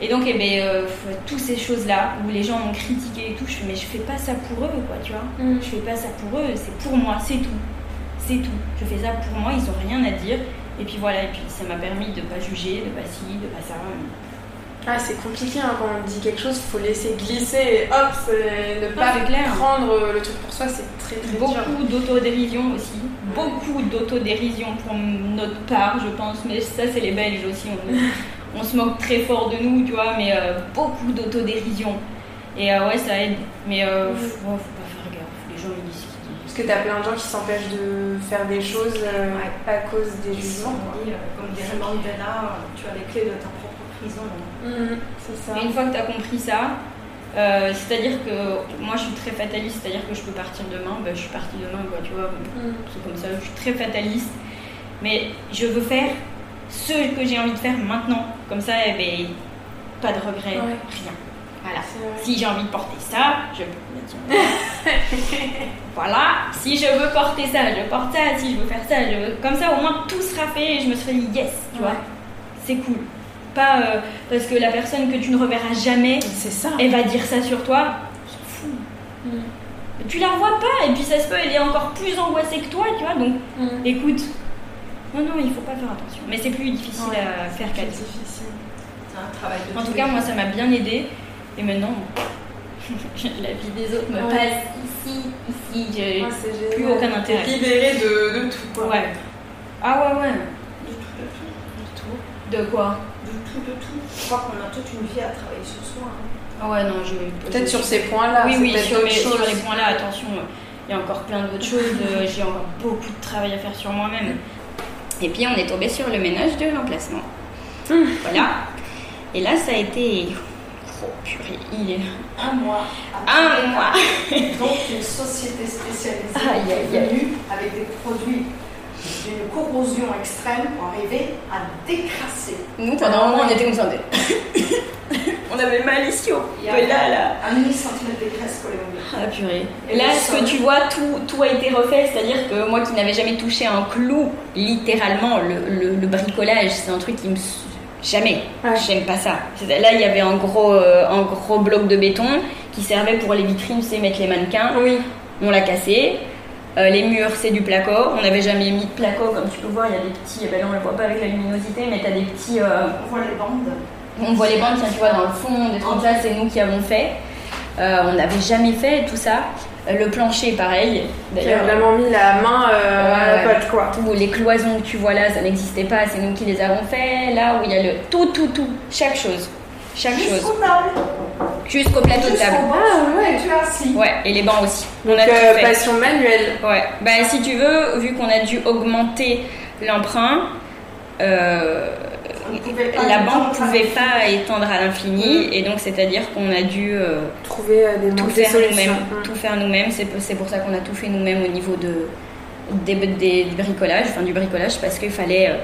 Et donc, eh ben, euh, toutes ces choses-là où les gens m'ont critiqué et tout, je fais, mais je fais pas ça pour eux, quoi, tu vois. Mm. Je fais pas ça pour eux, c'est pour moi, c'est tout. C'est tout. Je fais ça pour moi, ils ont rien à dire. Et puis voilà, et puis ça m'a permis de pas juger, de pas ci, de pas ça. Ah, c'est compliqué hein, quand on dit quelque chose, il faut laisser glisser et hop, c'est- ne pas clair. prendre le truc pour soi, c'est très très dur. Beaucoup d'autodérision aussi. Beaucoup d'autodérision pour notre part, je pense. Mais ça, c'est les Belges aussi. On, [LAUGHS] on se moque très fort de nous, tu vois. Mais euh, beaucoup d'autodérision. Et euh, ouais, ça aide. Mais euh, faut, faut pas faire gaffe. Les gens, ils disent ce qu'ils disent. Parce que t'as plein de gens qui s'empêchent de faire des choses euh, Ouais. à cause des jugements. euh, comme dirait Mandela, tu as les clés de ta prison. Mhm, c'est ça. Et une fois que tu as compris ça, euh, c'est-à-dire que moi je suis très fataliste, c'est-à-dire que je peux partir demain, ben, je suis partie demain, quoi, tu vois. Mhm. C'est comme ça, je suis très fataliste. Mais je veux faire ce que j'ai envie de faire maintenant. Comme ça, eh ben, pas de regrets, Ouais. rien. Voilà. Si j'ai envie de porter ça, je [LAUGHS] Voilà. Si je veux porter ça, je porte ça. Si je veux faire ça, je veux... Comme ça, au moins, tout sera fait et je me serais dit yes, tu vois. C'est cool. Pas euh, parce que la personne que tu ne reverras jamais, C'est ça. elle va dire ça sur toi. Mhm. Et Tu la revois pas et puis ça se peut, elle est encore plus angoissée que toi, tu vois. Donc, Mhm. écoute. Non, non, il faut pas faire attention. Mais c'est plus difficile Ouais. à faire qu'à difficile. C'est un travail de En tout cas, moi, ça m'a bien aidé. Et maintenant, [LAUGHS] la vie des autres me Ouais. passe ici, ici. j'ai- Ouais, plus aucun intérêt. T'es libéré de, de tout. Quoi. Ouais. Ah ouais, ouais. De tout, de tout, de tout. De quoi? Tout, de tout. Je crois qu'on a toute une vie à travailler sur soi. hein. Ah ouais, non, je. Peut-être je- sur ces points-là. Oui, oui, sur, mes- sur les points-là, attention, euh, il y a encore plein d'autres [LAUGHS] choses. euh, J'ai encore beaucoup de travail à faire sur moi-même. Et puis, on est tombé sur le ménage de l'emplacement. Hum. Voilà. Et là, ça a été. Oh purée, il est. Un mois. Un mois Donc une société spécialisée Aïe, aïe, avec des produits d'une corrosion extrême pour arriver à décrasser. Nous, pendant un moment, [LAUGHS] on était comme ça. on avait mal ici au Il y a peu là, là. un demi-centimètre de graisse collée au mur. Ah purée. Et là, ce que tu vois, tout, tout a été refait? C'est-à-dire que moi qui n'avais jamais touché un clou, littéralement, le, le- le bricolage, c'est un truc qui me. Jamais. Ouais. J'aime pas ça. Là, il y avait un gros, euh, un gros bloc de béton qui servait pour les vitrines, c'est mettre les mannequins. Oui. On l'a cassé. Euh, les murs, c'est du placo. On n'avait jamais mis de placo, comme tu peux voir. Il y a des petits. eh Ben là, on le voit pas avec la luminosité, mais tu as des petits. euh, On voit les bandes. on voit les bandes, tiens, tu vois, dans le fond, des trucs c'est nous qui avons fait. Euh, on n'avait jamais fait tout ça. Le plancher, pareil. Qui a vraiment mis la main à la quoi. tous les cloisons que tu vois là, ça n'existait pas, c'est nous qui les avons fait. Là où il y a le tout, tout, tout, chaque chose. Chaque chose. Tables. Jusqu'au plateau de table. Ah, ouais. tu. Ouais, et les bancs aussi. On Donc, a tout euh, fait. passion manuelle. Ouais, bah si tu veux, vu qu'on a dû augmenter l'emprunt, euh, ne la banque temps, pouvait pas étendre à l'infini, et donc c'est-à-dire qu'on a dû euh, Trouver euh, des, tout faire nous-mêmes. Mm. Tout faire nous-mêmes, c'est c'est pour ça qu'on a tout fait nous-mêmes au niveau de, des, des- du bricolage, enfin du bricolage, parce qu'il fallait euh,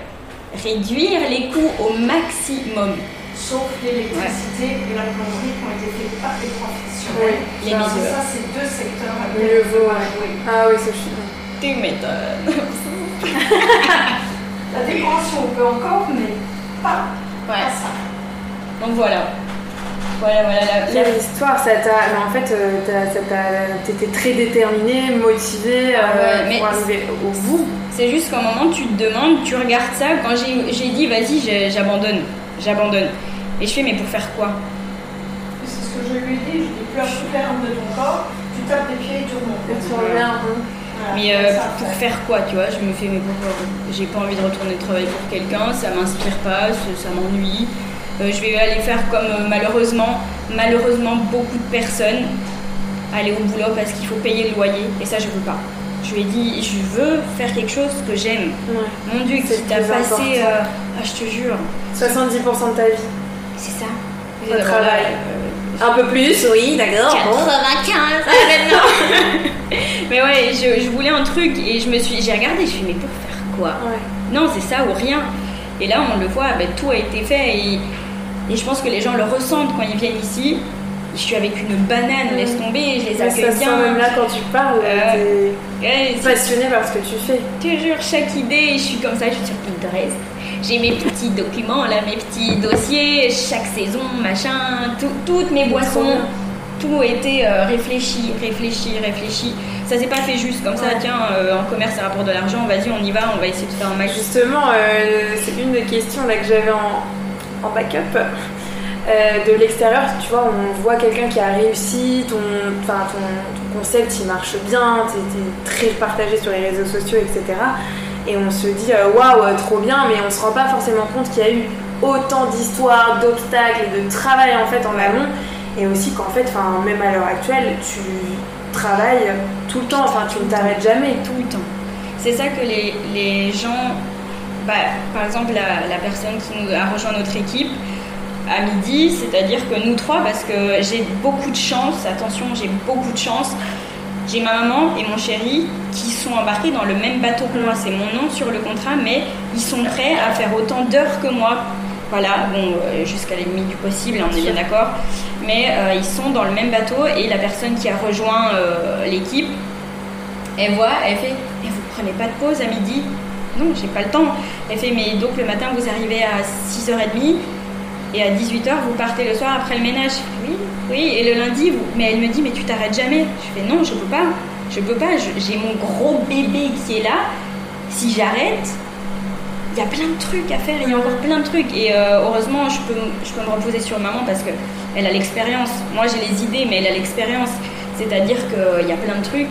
réduire les coûts au maximum. Sauf l'électricité et la plomberie qui ont été faites par des professionnels. Oui, Les Ça, milieux. ça, c'est deux secteurs à Mieux vaut, jouer. Ah oui, c'est chiant. Tu m'étonnes. La décoration, on peut encore, mais pas, Ouais, pas ça. donc voilà. Voilà, voilà. La, la- histoire, ça t'a. Mais en fait, euh, t'étais très déterminée, motivée Ah ouais, euh, mais pour arriver au bout. C'est juste qu'à un moment, tu te demandes, tu regardes ça. Quand j'ai j'ai dit, vas-y, j'abandonne, j'abandonne. Et je fais, mais pour faire quoi? C'est ce que je lui ai dit. Je lui ai plus toute l'air de ton corps, tu tapes des pieds et tu remontes. Et tu reviens. Voilà, Mais euh, ça, pour faire quoi, tu vois? Je me fais, mais pourquoi J'ai pas envie de retourner travailler pour quelqu'un, ça m'inspire pas, ça, ça m'ennuie. Euh, je vais aller faire comme euh, malheureusement, malheureusement beaucoup de personnes, aller au boulot parce qu'il faut payer le loyer, et ça je veux pas. Je lui ai dit, je veux faire quelque chose que j'aime. Ouais. Mon Dieu, qui le t'a passé, euh, ah, je te jure, 70% de ta vie. c'est ça. Le Euh, travail. euh, Un peu plus, oui, d'accord. bon. 95 arrête, non [LAUGHS] Mais ouais, je, je voulais un truc et je me suis, j'ai regardé, je me suis dit, mais pour faire quoi? Ouais. Non, c'est ça ou rien. Et là, on le voit, ben, tout a été fait et, et je pense que les gens le ressentent quand ils viennent ici. Je suis avec une banane, laisse tomber, je les accueille ça sent même bien. là quand tu parles, Euh, t'es Ouais, c'est- passionné par ce que tu fais. je te jure, chaque idée, je suis comme ça, je suis sur Pinterest. J'ai mes petits documents, là, mes petits dossiers, chaque saison, machin, tout- toutes mes boissons, bien. tout a été euh, réfléchi, réfléchi, réfléchi. Ça s'est pas fait juste comme ça, tiens, euh, en commerce, ça rapporte de l'argent, vas-y, on y va, on va essayer de faire un max. Justement, euh, c'est une des questions là, que j'avais en, en backup. Euh, de l'extérieur, tu vois, on voit quelqu'un qui a réussi, ton, ton, ton concept il marche bien, t'es es très partagé sur les réseaux sociaux, etc. Et on se dit euh, waouh, wow, trop bien, mais on se rend pas forcément compte qu'il y a eu autant d'histoires, d'obstacles de travail en fait en amont. Et aussi qu'en fait, même à l'heure actuelle, tu travailles tout le temps, enfin, tu ne t'arrêtes jamais. Tout le temps. C'est ça que les, les gens, bah, par exemple, la, la personne qui nous a rejoint notre équipe, à midi, c'est-à-dire que nous trois, parce que j'ai beaucoup de chance, attention, j'ai beaucoup de chance, j'ai ma maman et mon chéri qui sont embarqués dans le même bateau que moi. C'est mon nom sur le contrat, mais ils sont prêts à faire autant d'heures que moi. Voilà, bon, euh, jusqu'à la limite du possible, on est bien d'accord. Mais euh, ils sont dans le même bateau et la personne qui a rejoint euh, l'équipe, elle voit, elle fait Et vous prenez pas de pause à midi? Non, j'ai pas le temps. Elle fait Mais donc le matin, vous arrivez à 6h30 et à 18h, vous partez le soir après le ménage. Oui, oui, et le lundi, mais elle me dit, mais tu t'arrêtes jamais. Je fais, non, je peux pas. Je peux pas. J'ai mon gros bébé qui est là. Si j'arrête, il y a plein de trucs à faire. Il y a encore plein de trucs. Et euh, heureusement, je peux, je peux me reposer sur maman parce qu'elle a l'expérience. Moi, j'ai les idées, mais elle a l'expérience. C'est-à-dire qu'il y a plein de trucs.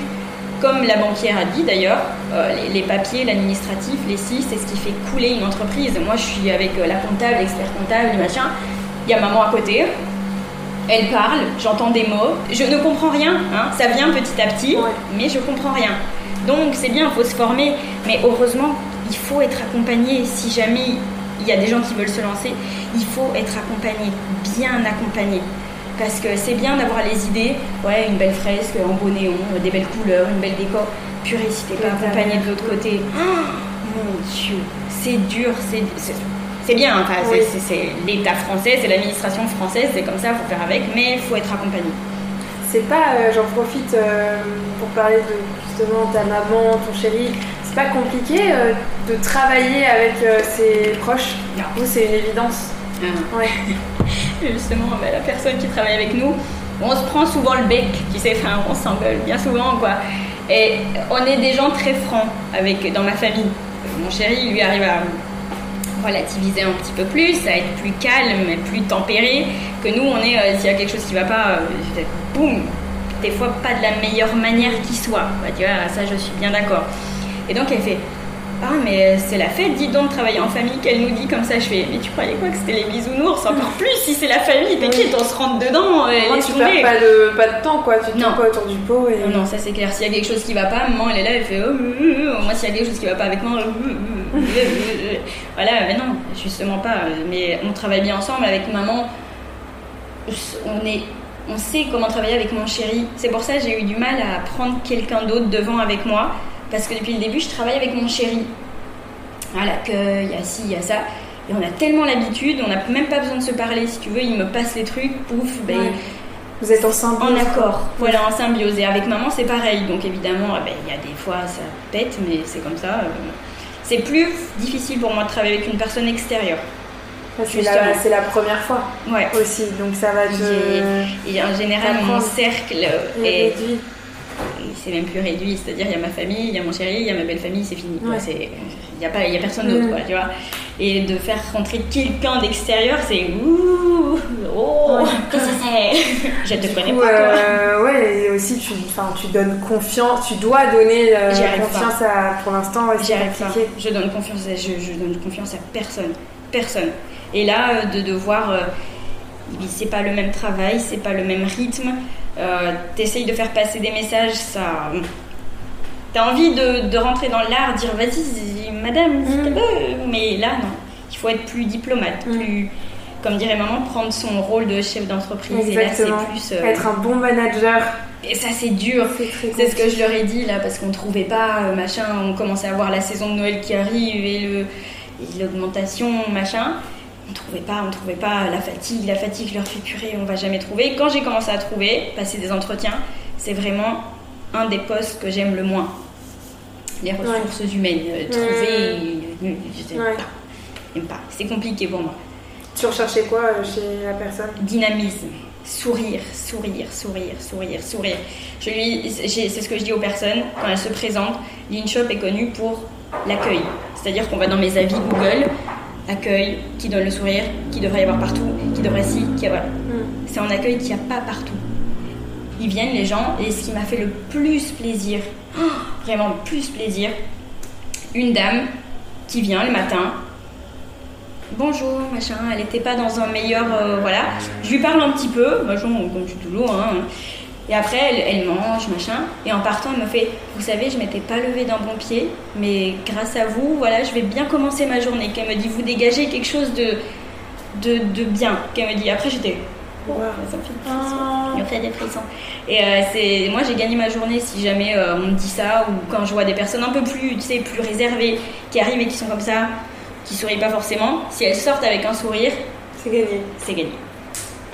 Comme la banquière a dit d'ailleurs, euh, les, les, papiers, l'administratif, les six, c'est ce qui fait couler une entreprise. Moi, je suis avec euh, la comptable, l'expert comptable, le machin. Il y a maman à côté. Elle parle, j'entends des mots. Je ne comprends rien. Hein, ça vient petit à petit, ouais. mais je comprends rien. Donc, c'est bien, il faut se former. Mais heureusement, il faut être accompagné. Si jamais il y a des gens qui veulent se lancer, il faut être accompagné, bien accompagné parce que c'est bien d'avoir les idées, ouais, une belle fresque en beau néon, des belles couleurs, une belle décor. Purée, si t'es pas accompagné de l'autre côté, oh, mon Dieu, c'est dur, c'est bien, enfin, oui. c'est l'État français, c'est l'administration française, c'est comme ça, faut faire avec, mais il faut être accompagné. C'est pas, euh, j'en profite euh, pour parler de justement ta maman, ton chéri, c'est pas compliqué euh, de travailler avec ses proches? Vous, c'est une évidence? Ah. Ouais. [LAUGHS] justement la personne qui travaille avec nous, on se prend souvent le bec, tu sais, enfin, on s'engueule bien souvent, quoi. Et on est des gens très francs avec, dans ma famille. Mon chéri, lui, arrive à relativiser un petit peu plus, à être plus calme, plus tempéré, que nous, on est, euh, s'il y a quelque chose qui va pas, euh, boum, des fois pas de la meilleure manière qui soit. Bah, tu vois, ça, je suis bien d'accord. Et donc, elle fait, ah, mais c'est la fête, dis donc, travailler en famille, qu'elle nous dit comme ça. Je fais, mais tu croyais quoi que c'était les bisounours? Encore plus si c'est la famille, t'inquiète, on se rentre dedans. Et Moi, tu perds pas de, pas de temps, quoi. Tu te pas autour du pot. Et... Non, non, ça c'est clair. S'il y a quelque chose qui va pas, maman, elle est là, elle fait, oh, euh, euh. moi, s'il y a quelque chose qui va pas avec moi, euh, voilà, mais non, justement pas. Mais on travaille bien ensemble avec maman. On est on sait comment travailler avec mon chéri. C'est pour ça que j'ai eu du mal à prendre quelqu'un d'autre devant avec moi parce que depuis le début, je travaille avec mon chéri. À l'accueil, il y a ci, il y a ça. Et on a tellement l'habitude, on n'a même pas besoin de se parler. Si tu veux, il me passe les trucs, pouf, ben, ouais. Vous êtes en symbiose En accord, voilà, en symbiose. Et avec maman, c'est pareil. Donc évidemment, ben, il y a des fois, ça pète, mais c'est comme ça. C'est plus difficile pour moi de travailler avec une personne extérieure. C'est la, la, première fois ouais. aussi, donc ça va te... Et en général, mon cercle est... Réduit c'est même plus réduit. C'est-à-dire, il y a ma famille, il y a mon chéri, il y a ma belle famille, c'est fini. Ouais. Il n'y a, pas, y a personne d'autre, mmh. tu vois. Et de faire rentrer quelqu'un d'extérieur, c'est ouh, oh, ouais. qu'est-ce que c'est Je te connais pas, euh, ouais, et aussi, tu, tu donnes confiance, tu dois donner euh, confiance pas. à, pour l'instant, ouais. Je donne confiance, à, je, je, donne confiance à personne. Personne. Et là, de devoir. Euh, c'est pas le même travail, c'est pas le même rythme. Euh, T'essayes de faire passer des messages, ça. T'as envie de, de, rentrer dans l'art, dire vas-y, madame, mm. mais là, non. Il faut être plus diplomate, mm. plus. Comme dirait maman, prendre son rôle de chef d'entreprise. Et là, c'est plus. Euh... Être un bon manager. Et ça, c'est dur. C'est ce que je leur ai dit là, parce qu'on trouvait pas, euh, machin. On commençait à voir la saison de Noël qui arrive et l'augmentation, machin on trouvait pas, on trouvait pas la fatigue, la fatigue leur fait purée, on va jamais trouver. Quand j'ai commencé à trouver, passer des entretiens, c'est vraiment un des postes que j'aime le moins. Les ressources ouais. humaines, euh, trouver, mmh. je ouais. pas, pas. C'est compliqué pour moi. Tu recherchais quoi euh, chez la personne? Dynamisme, sourire, sourire, sourire, sourire, sourire. Je lui, c'est ce que je dis aux personnes quand elles se présentent. L'InShop est connu pour l'accueil, c'est-à-dire qu'on va dans mes avis Google accueil, qui donne le sourire, qui devrait y avoir partout, qui devrait si, qui voilà. Mm. C'est en accueil qu'il n'y a pas partout. Ils viennent les gens et ce qui m'a fait le plus plaisir, oh, vraiment le plus plaisir, une dame qui vient le matin. Bonjour, machin, elle n'était pas dans un meilleur. euh, voilà. Je lui parle un petit peu, bonjour, comme tu toujours, hein. Et après, elle, elle mange, machin. Et en partant, elle me fait Vous savez, je m'étais pas levée d'un bon pied, mais grâce à vous, voilà, je vais bien commencer ma journée. Qu'elle me dit Vous dégagez quelque chose de, de, de bien. Qu'elle me dit Après, j'étais. Wow. Ça me fait. Ah. Me fait des frissons. Et euh, c'est, moi, j'ai gagné ma journée si jamais euh, on me dit ça, ou quand je vois des personnes un peu plus, tu sais, plus réservées, qui arrivent et qui sont comme ça, qui sourient pas forcément. Si elles sortent avec un sourire, C'est gagné. c'est gagné.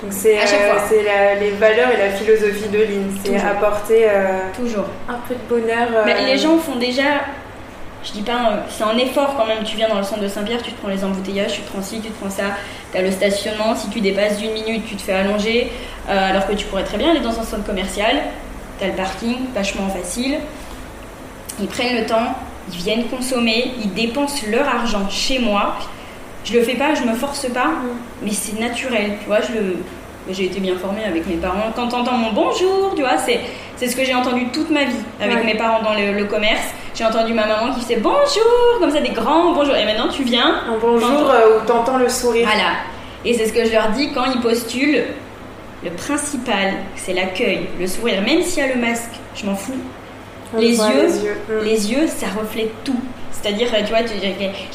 Donc c'est euh, fois. c'est la- les valeurs et la philosophie de Lynn. C'est apporter euh, Toujours. un peu de bonheur. euh, Mais les gens font déjà. Je dis pas, euh, c'est un effort quand même. Tu viens dans le centre de Saint-Pierre, tu te prends les embouteillages, tu te prends ci, tu te prends ça. T'as le stationnement. Si tu dépasses d'une minute, tu te fais allonger. euh, alors que tu pourrais très bien aller dans un centre commercial. T'as le parking, vachement facile. Ils prennent le temps, ils viennent consommer, ils dépensent leur argent chez moi. Je le fais pas, je me force pas, mais c'est naturel. Tu vois, je le. J'ai été bien formée avec mes parents. Quand t'entends mon bonjour, tu vois, c'est, c'est ce que j'ai entendu toute ma vie avec Ouais. mes parents dans le, le commerce. J'ai entendu ma maman qui faisait bonjour, comme ça des grands bonjours. Et maintenant tu viens, Un bonjour euh, où t'entends le sourire. voilà. Et c'est ce que je leur dis quand ils postulent. Le principal, c'est l'accueil, le sourire. Même s'il y a le masque, je m'en fous. On les voit yeux, les yeux. Mm. Les yeux, ça reflète tout. C'est-à-dire, tu vois,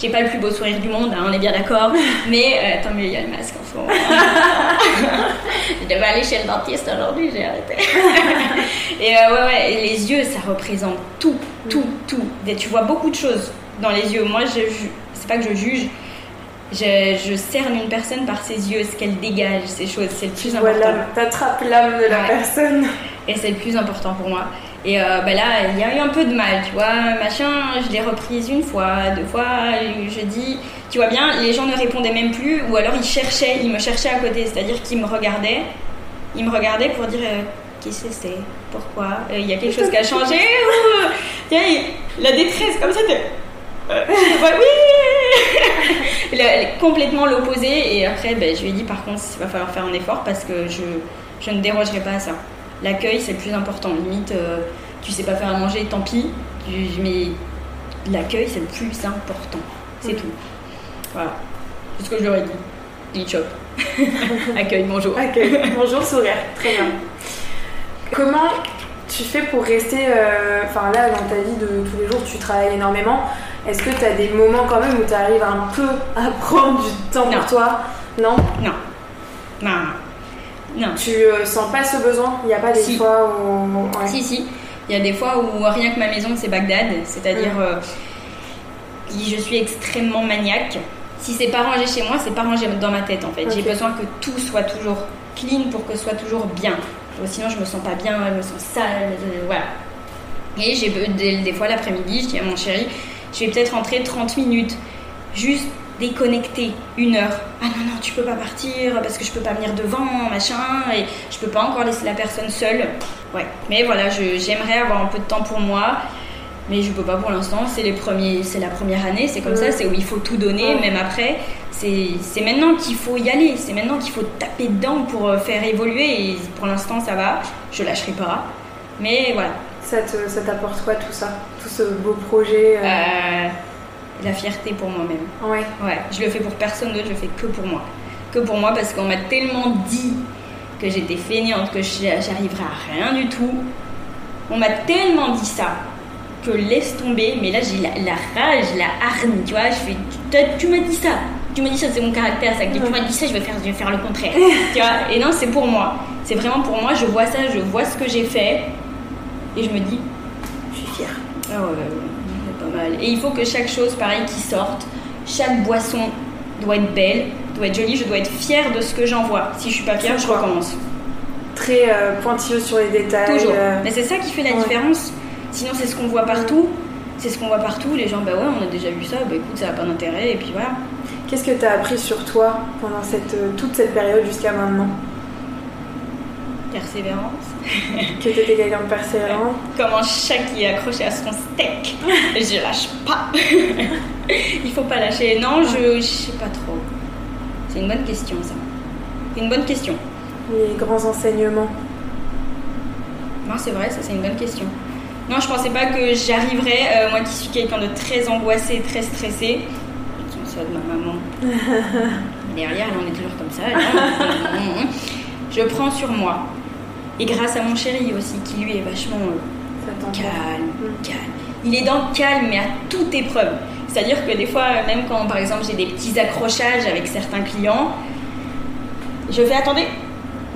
j'ai pas le plus beau sourire du monde, hein, on est bien d'accord. [LAUGHS] Mais euh, tant mieux, il y a le masque en ce moment. [LAUGHS] je devais aller chez le dentiste aujourd'hui, j'ai arrêté. [LAUGHS] et euh, ouais, ouais, les yeux, ça représente tout, tout, tout. Et tu vois beaucoup de choses dans les yeux. Moi, je, ju- c'est pas que je juge. Je, je cerne une personne par ses yeux, ce qu'elle dégage, ces choses, c'est le plus important. l'âme, t'attrapes l'âme de la Ouais. personne. Et c'est le plus important pour moi. Et euh, bah là, il y a eu un peu de mal, tu vois, machin, je l'ai reprise une fois, deux fois, je dis, tu vois bien, les gens ne répondaient même plus, ou alors ils cherchaient, ils me cherchaient à côté, c'est-à-dire qu'ils me regardaient, ils me regardaient pour dire, euh, qui c'est, c'est pourquoi, Euh, il y a quelque chose qui a changé, ou, la détresse comme ça, t'es, euh, oui. [LAUGHS] Complètement l'opposé, et après, ben, je lui ai dit, par contre, il va falloir faire un effort parce que je, je ne dérogerai pas à ça. L'accueil, c'est le plus important. Limite, euh, tu sais pas faire à manger, tant pis. Tu- mais l'accueil, c'est le plus important. C'est tout. Voilà. C'est ce que je leur ai dit. Dit chop. [LAUGHS] accueil, bonjour. Accueil. Bonjour, sourire. Très bien. Comment tu fais pour rester. euh, Enfin, là, dans ta vie de tous les jours, tu travailles énormément. Est-ce que tu as des moments quand même où tu arrives un peu à [LAUGHS] prendre du temps Non. pour toi Non Non. Non. Non. Tu euh, sens pas ce besoin? Il n'y a pas des Si. fois où. ouais. Si, si. Il y a des fois où rien que ma maison, c'est Bagdad. C'est-à-dire, euh, je suis extrêmement maniaque. Si c'est pas rangé chez moi, c'est pas rangé dans ma tête en fait. J'ai besoin que tout soit toujours clean pour que ce soit toujours bien. Sinon, je me sens pas bien, je me sens sale, euh, voilà. Et j'ai des, des fois l'après-midi, je dis à mon chéri, je vais peut-être rentrer 30 minutes, juste déconnecter une heure. Ah non, non, tu peux pas partir parce que je peux pas venir devant, machin, et je peux pas encore laisser la personne seule. Ouais, mais voilà, j'aimerais avoir un peu de temps pour moi. Mais je peux pas pour l'instant, c'est les premiers, c'est la première année, c'est comme ça, c'est où il faut tout donner, même après. C'est maintenant qu'il faut y aller, c'est maintenant qu'il faut taper dedans pour euh, faire évoluer. Et pour l'instant, ça va, je lâcherai pas. Mais voilà, ça t'apporte quoi tout ça? Tout ce beau projet euh, euh, la fierté pour moi-même. Ouais. Ouais, je le fais pour personne d'autre, je le fais que pour moi. Que pour moi parce qu'on m'a tellement dit que j'étais fainéante, que j'arriverais à rien du tout. On m'a tellement dit ça que laisse tomber, mais là j'ai la, la rage, la hargne, tu vois, je fais, tu, tu m'as dit ça, tu m'as dit ça, c'est mon caractère, ça, tu m'as dit ça, je vais faire, je vais faire le contraire, [LAUGHS] tu vois, et non, c'est pour moi, c'est vraiment pour moi, je vois ça, je vois ce que j'ai fait, et je me dis, je suis fière. Ah ouais, ouais, ouais, c'est pas mal. Et il faut que chaque chose, pareil, qui sorte, chaque boisson doit être belle, doit être jolie, je dois être fière de ce que j'envoie. Si je suis pas fière, je quoi recommence. Très euh, pointilleux sur les détails. Toujours. euh, Mais c'est ça qui fait la ouais. différence. Sinon, c'est ce qu'on voit partout. C'est ce qu'on voit partout. Les gens, bah ouais, on a déjà vu ça, bah écoute, ça n'a pas d'intérêt, et puis voilà. Qu'est-ce que tu as appris sur toi pendant cette, euh, toute cette période jusqu'à maintenant? Persévérance. [LAUGHS] Que tu étais quelqu'un de persévérant Comment chaque qui est accroché à son steak, je lâche pas. [LAUGHS] Il faut pas lâcher. Non, je, je sais pas trop. C'est une bonne question, ça. C'est une bonne question. Les grands enseignements. Non, c'est vrai, ça c'est une bonne question. Non, je pensais pas que j'arriverais, euh, moi qui suis quelqu'un de très angoissé, très stressé. Tiens, ça de ma maman. [LAUGHS] Derrière, elle en est toujours comme ça. là. je prends sur moi. Et grâce à mon chéri aussi, qui lui est vachement euh, calme, Mm. calme. Il est dans le calme, mais à toute épreuve. C'est-à-dire que des fois, même quand par exemple j'ai des petits accrochages avec certains clients, je fais attendez.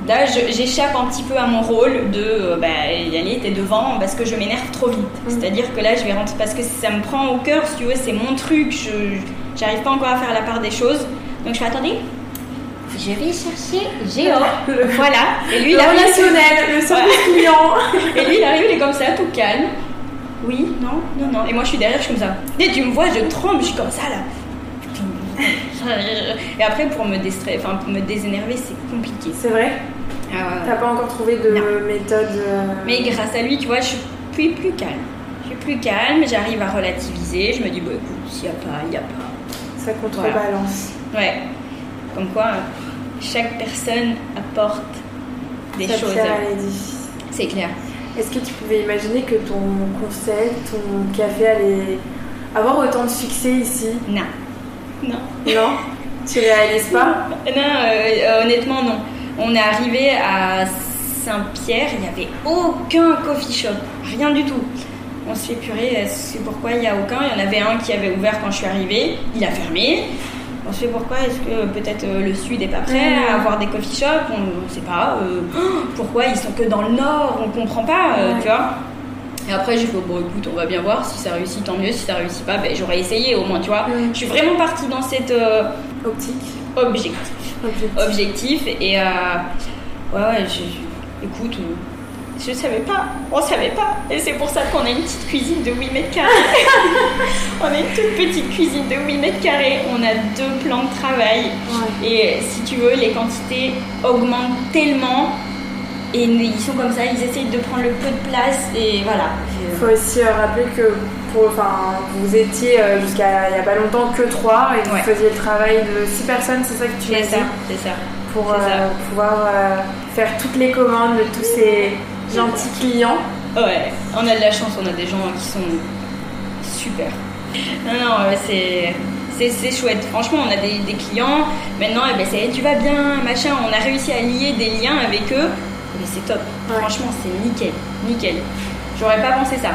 Là, j'échappe un petit peu à mon rôle de euh, bah, y aller, t'es devant, parce que je m'énerve trop vite. C'est-à-dire que là, je vais rentrer, parce que ça me prend au cœur, si tu veux, c'est mon truc, je j'arrive pas encore à faire la part des choses. Donc je fais attendez, je vais chercher Géo. voilà. Et lui, il Le arrive- relationnel, le service client. et lui, il arrive, il est comme ça, tout calme. Oui, non, non, non. Et moi, je suis derrière, je suis comme ça. Et tu me vois, je tremble, je suis comme ça là. Et après, pour me, distra- enfin, pour me désénerver, c'est compliqué. C'est vrai? Ah, T'as pas encore trouvé de Non. méthode euh, Mais grâce à lui, tu vois, je suis plus, plus calme. Je suis plus calme, j'arrive à relativiser. Je me dis, bah écoute, s'il n'y a pas, il n'y a pas. Ça contrebalance. Ouais. Comme quoi, chaque personne apporte des Ça choses. C'est clair. Est-ce que tu pouvais imaginer que ton conseil, ton café allait avoir autant de succès ici? Non. Non. Non? Tu réalises pas? Non, euh, honnêtement, non. On est arrivé à Saint-Pierre, il n'y avait aucun coffee shop, rien du tout. On se fait purer, c'est pourquoi il n'y a aucun? Il y en avait un qui avait ouvert quand je suis arrivée, il a fermé. On se fait pourquoi est-ce que peut-être euh, le sud n'est pas prêt à avoir des coffee shops? On ne sait pas. euh, [GASPS] pourquoi ils sont que dans le nord? On comprend pas, euh, Ouais. tu vois? Et après, j'ai fait, bon, écoute, on va bien voir. Si ça réussit, tant mieux. Si ça réussit pas, ben, j'aurais essayé au moins, tu vois? Je suis vraiment partie dans cet euh, Optique objectif Objectif. objectif et euh, ouais ouais je, écoute je savais pas. On savait pas. Et c'est pour ça qu'on a une petite cuisine de 8 mètres carrés. [LAUGHS] On a une toute petite cuisine de 8 mètres carrés. On a deux plans de travail. Ouais. et si tu veux les quantités augmentent tellement. Et ils sont comme ça. Ils essayent de prendre le peu de place. Et voilà. Il faut aussi euh, rappeler que pour, enfin, vous étiez euh, jusqu'à il n'y a pas longtemps que trois et vous Ouais. faisiez le travail de six personnes, c'est ça que tu m'as c'est ça c'est ça. Pour euh, pouvoir euh, faire toutes les commandes de tous ces gentils clients. Ouais, on a de la chance, on a des gens qui sont super. Non, non, c'est. C'est, c'est chouette. Franchement, on a des, des clients. Maintenant, eh ben, c'est tu vas bien, machin. On a réussi à lier des liens avec eux. Mais c'est top. Ouais. Franchement, c'est nickel. Nickel. J'aurais pas pensé ça.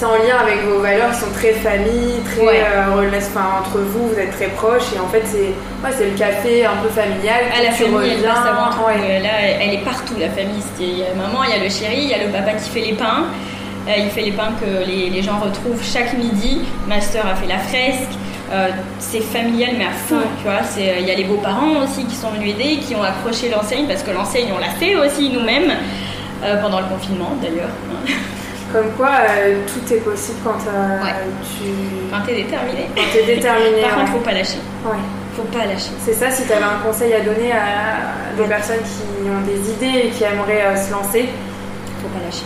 C'est en lien avec vos valeurs qui sont très famille, très Ouais. euh, enfin, entre vous, vous êtes très proches et en fait c'est ouais, c'est le café un peu familial. Ah, la famille, elle reviens, passe avant tout. ouais. Euh, Là, elle est partout, la famille. Il y a maman, il y a le chéri, il y a le papa qui fait les pains. Euh, il fait les pains que les, les gens retrouvent chaque midi. Ma a fait la fresque. Euh, c'est familial, mais à fond, Ouais. tu vois. Il y a les beaux-parents aussi qui sont venus aider, qui ont accroché l'enseigne, parce que l'enseigne, on l'a fait aussi nous-mêmes, pendant le confinement d'ailleurs. [LAUGHS] Comme quoi euh, tout est possible quand euh, Ouais. tu Quand t'es déterminé. quand t'es déterminé. Par contre, faut pas lâcher. Ouais. Faut pas lâcher. C'est ça, si tu avais un conseil à donner à des personnes qui ont des idées et qui aimeraient euh, se lancer. Faut pas lâcher.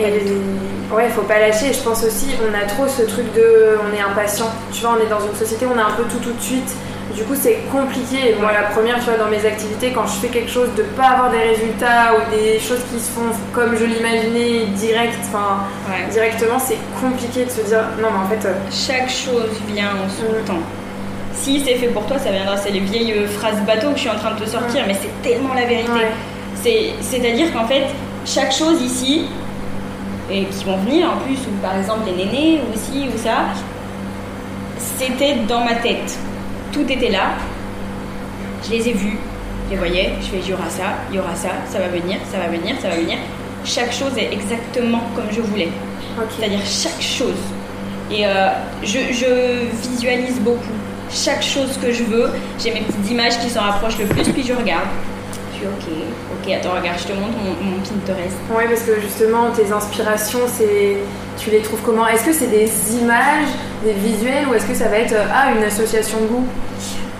Et ouais, faut pas lâcher. Je pense aussi, on a trop ce truc de, on est impatient. Tu vois, on est dans une société où on a un peu tout tout de suite. Du coup, c'est compliqué. Moi, la première, tu vois, dans mes activités, quand je fais quelque chose, de pas avoir des résultats ou des choses qui se font comme je l'imaginais, direct, enfin, Ouais. directement, c'est compliqué de se dire, non, mais en fait, euh, Chaque chose vient en son Mm. temps. Si c'est fait pour toi, ça viendra. C'est les vieilles euh, phrases bateau que je suis en train de te sortir, mais c'est tellement la vérité. Ouais. C'est-à-dire qu'en fait, chaque chose ici, et qui vont venir en plus, ou par exemple les nénés, ou ci, ou ça, c'était dans ma tête. Tout était là. Je les ai vus, je les voyais, je fais, il y aura ça, il y aura ça, ça va venir, ça va venir, ça va venir. Chaque chose est exactement comme je voulais. C'est-à-dire chaque chose. Et euh, je, je visualise beaucoup. Chaque chose que je veux, j'ai mes petites images qui s'en rapprochent le plus, puis je regarde. Ok, ok, attends, regarde, je te montre mon, mon Pinterest. Ouais, parce que justement, tes inspirations, c'est, tu les trouves comment? Est-ce que c'est des images, des visuels, ou est-ce que ça va être euh, ah une association de goût?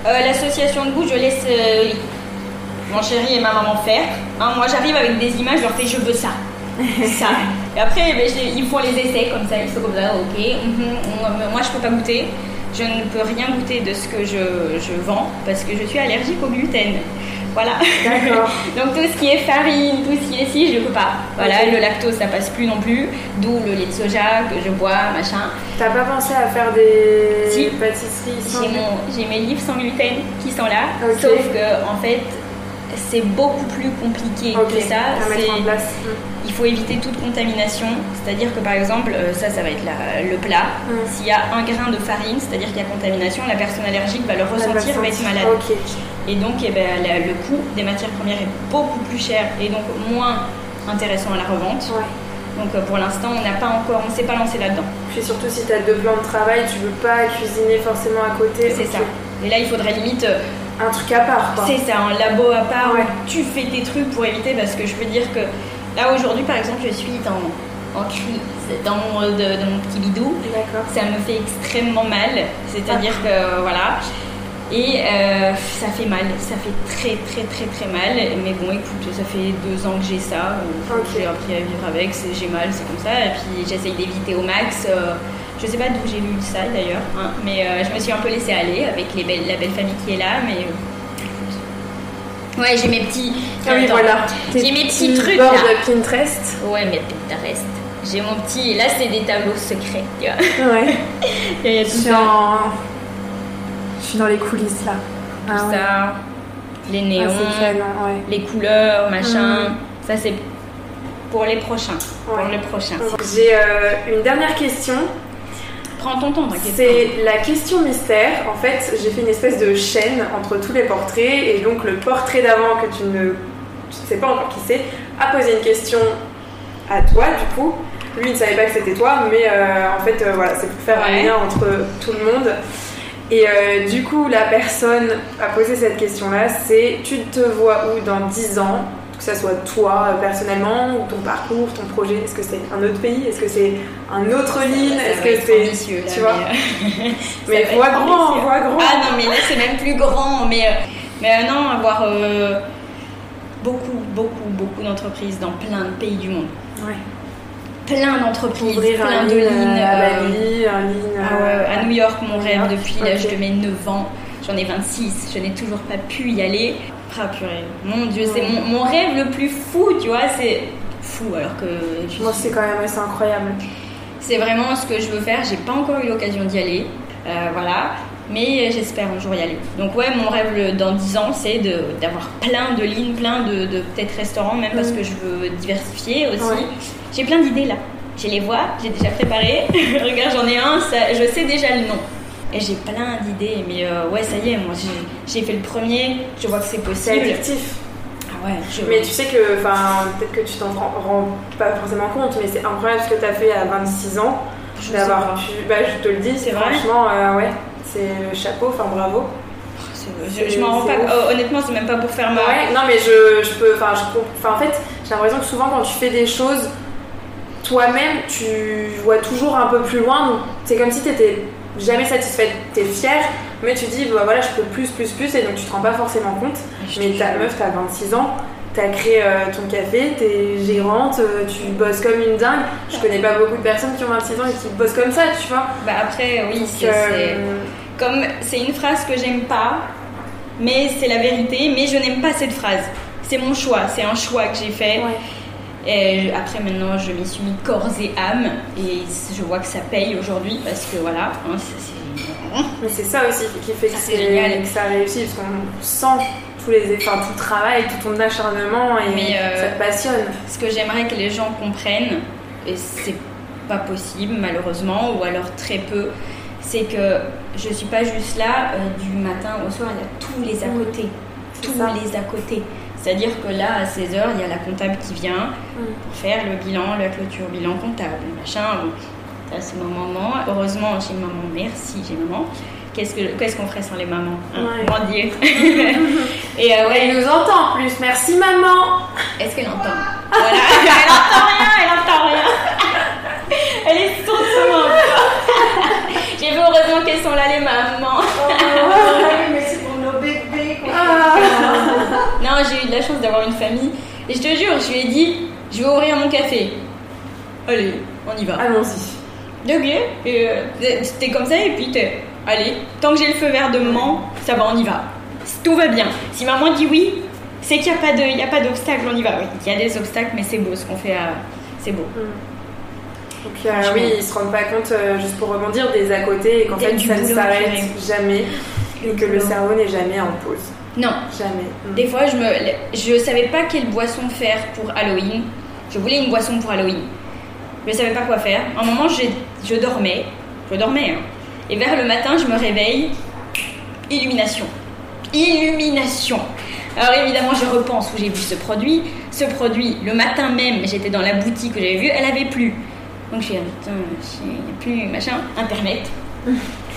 Euh, L'association de goût, je laisse euh, mon chéri et ma maman faire. Hein, moi, j'arrive avec des images, je leur fais je veux ça. [LAUGHS] ça. Et après, ben, ils font les essais comme ça, ils sont comme ça, ok. mhm, mhm, moi, je peux pas goûter. je ne peux rien goûter de ce que je, je vends parce que je suis allergique au gluten. Voilà. D'accord. [LAUGHS] Donc tout ce qui est farine, tout ce qui est si, je peux pas. Voilà, le lactose ça passe plus non plus, d'où le lait de soja que je bois, machin. T'as pas pensé à faire des Si. pâtisseries sans J'ai mon, j'ai mes livres sans gluten qui sont là, sauf que en fait c'est beaucoup plus compliqué que ça. en place. Il faut éviter toute contamination, c'est-à-dire que par exemple, euh, ça, ça va être la- le plat. Mm. S'il y a un grain de farine, c'est-à-dire qu'il y a contamination, la personne allergique va le ressentir, va être malade. Et donc, eh ben, la- le coût des matières premières est beaucoup plus cher et donc moins intéressant à la revente. Ouais. Donc, euh, pour l'instant, on n'a pas encore, on ne s'est pas lancé là-dedans. Puis surtout si t'as deux plans de travail, tu veux pas cuisiner forcément à côté. C'est ça. Et là, il faudrait limite, euh, Un truc à part, c'est ça, un labo à part Ouais. où tu fais tes trucs pour éviter parce que je peux dire que là aujourd'hui, par exemple, je suis en, en crise dans mon, de- dans mon petit bidou. D'accord. Ça me fait extrêmement mal, c'est-à-dire que voilà. Et euh, ça fait mal, ça fait très très très très mal. Mais bon, écoute, ça fait deux ans que j'ai ça. euh, Ok. J'ai appris à vivre avec, j'ai mal, c'est comme ça. Et puis j'essaye d'éviter au max. euh, je sais pas d'où j'ai lu ça d'ailleurs, hein, mais euh, je me suis un peu laissée aller avec les belles, la belle famille qui est là. Mais ouais, j'ai mes petits. Ah oui, voilà. J'ai mes petits trucs bords là. de Pinterest. Ouais, mais Pinterest. J'ai mon petit. Là, c'est des tableaux secrets, tu vois. Ouais. [LAUGHS] Il y a tout suis ça. Suis dans les coulisses là. Ah tout ouais. ça, les Ah, néons, ouais. les couleurs, machin. Mhm. Ça, c'est pour les prochains. Pour Ouais. le prochain. J'ai euh, une dernière question. Prends ton temps, t'inquiète C'est la question mystère. En fait, j'ai fait une espèce de chaîne entre tous les portraits et donc le portrait d'avant que tu ne, tu ne sais pas encore qui c'est a posé une question à toi du coup. Lui il ne savait pas que c'était toi, mais euh, en fait euh, voilà, c'est pour faire un lien entre tout le monde. Et euh, du coup, la personne a posé cette question-là, c'est tu te vois où dans 10 ans? Que ça soit toi personnellement ou ton parcours, ton projet, est-ce que c'est un autre pays, est-ce que c'est un autre ligne, est-ce que c'est tu vois? mais, euh, [LAUGHS] mais être grand, voix grand. Ah non, mais là, c'est même plus grand. Mais, euh, mais non, avoir euh, beaucoup, beaucoup, beaucoup d'entreprises dans plein de pays du monde. Ouais. Plein d'entreprises, Ouvrir plein un de ligne lignes. à euh, Bali, un ligne Ah ouais, à New York, mon rêve depuis l'âge de mes 9 ans. J'en ai 26, je n'ai toujours pas pu y aller. Ah purée, mon dieu, c'est mon, mon rêve le plus fou, tu vois, c'est fou alors que je Moi, c'est quand même assez incroyable. c'est vraiment ce que je veux faire. J'ai pas encore eu l'occasion d'y aller, Euh, voilà, mais j'espère un jour y aller. Donc ouais, mon rêve le- dans 10 ans, c'est d'avoir plein de lignes, plein de, de peut-être restaurants, même parce Mm. que je veux diversifier aussi. Ouais. J'ai plein d'idées là. Je les vois, j'ai déjà préparé. [LAUGHS] Regarde, j'en ai un, ça- je sais déjà le nom. Et j'ai plein d'idées, mais euh, ouais, ça y est, moi j'ai- j'ai fait le premier, je vois que c'est C'est possible. addictif. Ah ouais, je... Mais tu sais que, enfin, peut-être que tu t'en rends, rends pas forcément compte, mais c'est incroyable ce que tu as fait à 26 ans. D'avoir pu. Bah, je te le dis, C'est vrai? franchement, euh, ouais, c'est le chapeau, enfin bravo. Je, je m'en rends pas. oh, honnêtement, c'est même pas pour faire ma. Ouais, non, mais je, je peux. Enfin, je en fait, j'ai l'impression que souvent, quand tu fais des choses, toi-même, tu vois toujours un peu plus loin. Donc, c'est comme si tu étais jamais satisfaite. Tu es fière, mais tu dis, bah voilà, je peux plus, plus, plus, et donc tu te rends pas forcément compte. Mais ta meuf, t'as 26 ans, t'as créé euh, ton café, t'es gérante, euh, tu bosses comme une dingue. Je connais pas beaucoup de personnes qui ont 26 ans et qui bossent comme ça, tu vois. Bah après, oui, c'est. Comme c'est une phrase que j'aime pas, mais c'est la vérité, mais je n'aime pas cette phrase. C'est mon choix, c'est un choix que j'ai fait. ouais. Et après, maintenant, je m'y suis mis corps et âme, et je vois que ça paye aujourd'hui parce que voilà, hein, c'est- c'est. Mais c'est ça aussi qui fait que, Ça, c'est c'est- génial. que ça réussit, parce qu'on sent tous les, enfin, tout le travail, tout ton acharnement et Mais, euh, ça te passionne. Ce que j'aimerais que les gens comprennent, et c'est pas possible malheureusement, ou alors très peu, c'est que je suis pas juste là euh, du matin au soir, il y a tous les à côté. Tous ça. les à côté. C'est-à-dire que là, à 16h, il y a la comptable qui vient pour faire le bilan, la clôture, bilan comptable, machin. Bon, ça, c'est ma maman. Heureusement, j'ai maman. Merci, j'ai maman. Qu'est-ce que- qu'est-ce qu'on ferait sans les mamans hein? Ouais. Mon Dieu. [LAUGHS] Et euh, ouais, Elle nous entend en plus, merci maman est-ce qu'elle entend? Voilà, [LAUGHS] elle entend rien, elle entend rien. Elle est sourde vu heureusement qu'elles sont là les mamans. [LAUGHS] oui, mais c'est pour nos bébés Ah. Non, j'ai eu de la chance d'avoir une famille. Et je te jure, je lui ai dit, je vais ouvrir mon café. Allez, on y va. Allons-y. Et euh, c'était comme ça et puis t'es, allez, tant que j'ai le feu vert de maman, ça va, on y va. Tout va bien. Si maman dit oui, c'est qu'il n'y a pas d'obstacle, on y va. Oui, il y a des obstacles, mais c'est beau ce qu'on fait. à- C'est beau. Euh, oui, ils se rendent pas compte, euh, juste pour rebondir, des à côté et qu'en fait ça ne s'arrête jamais. et que le cerveau n'est jamais en pause. Non, Jamais. Mm. Des fois, je me, je savais pas quelle boisson faire pour Halloween. Je voulais une boisson pour Halloween. Je savais pas quoi faire. À un moment, j'ai- je dormais. Je dormais. hein. Et vers le matin, je me réveille. Illumination. Illumination. Alors évidemment, je repense où j'ai vu ce produit. Ce produit, le matin même, j'étais dans la boutique où j'avais vu, elle avait plus. Donc je a plus machin, internet.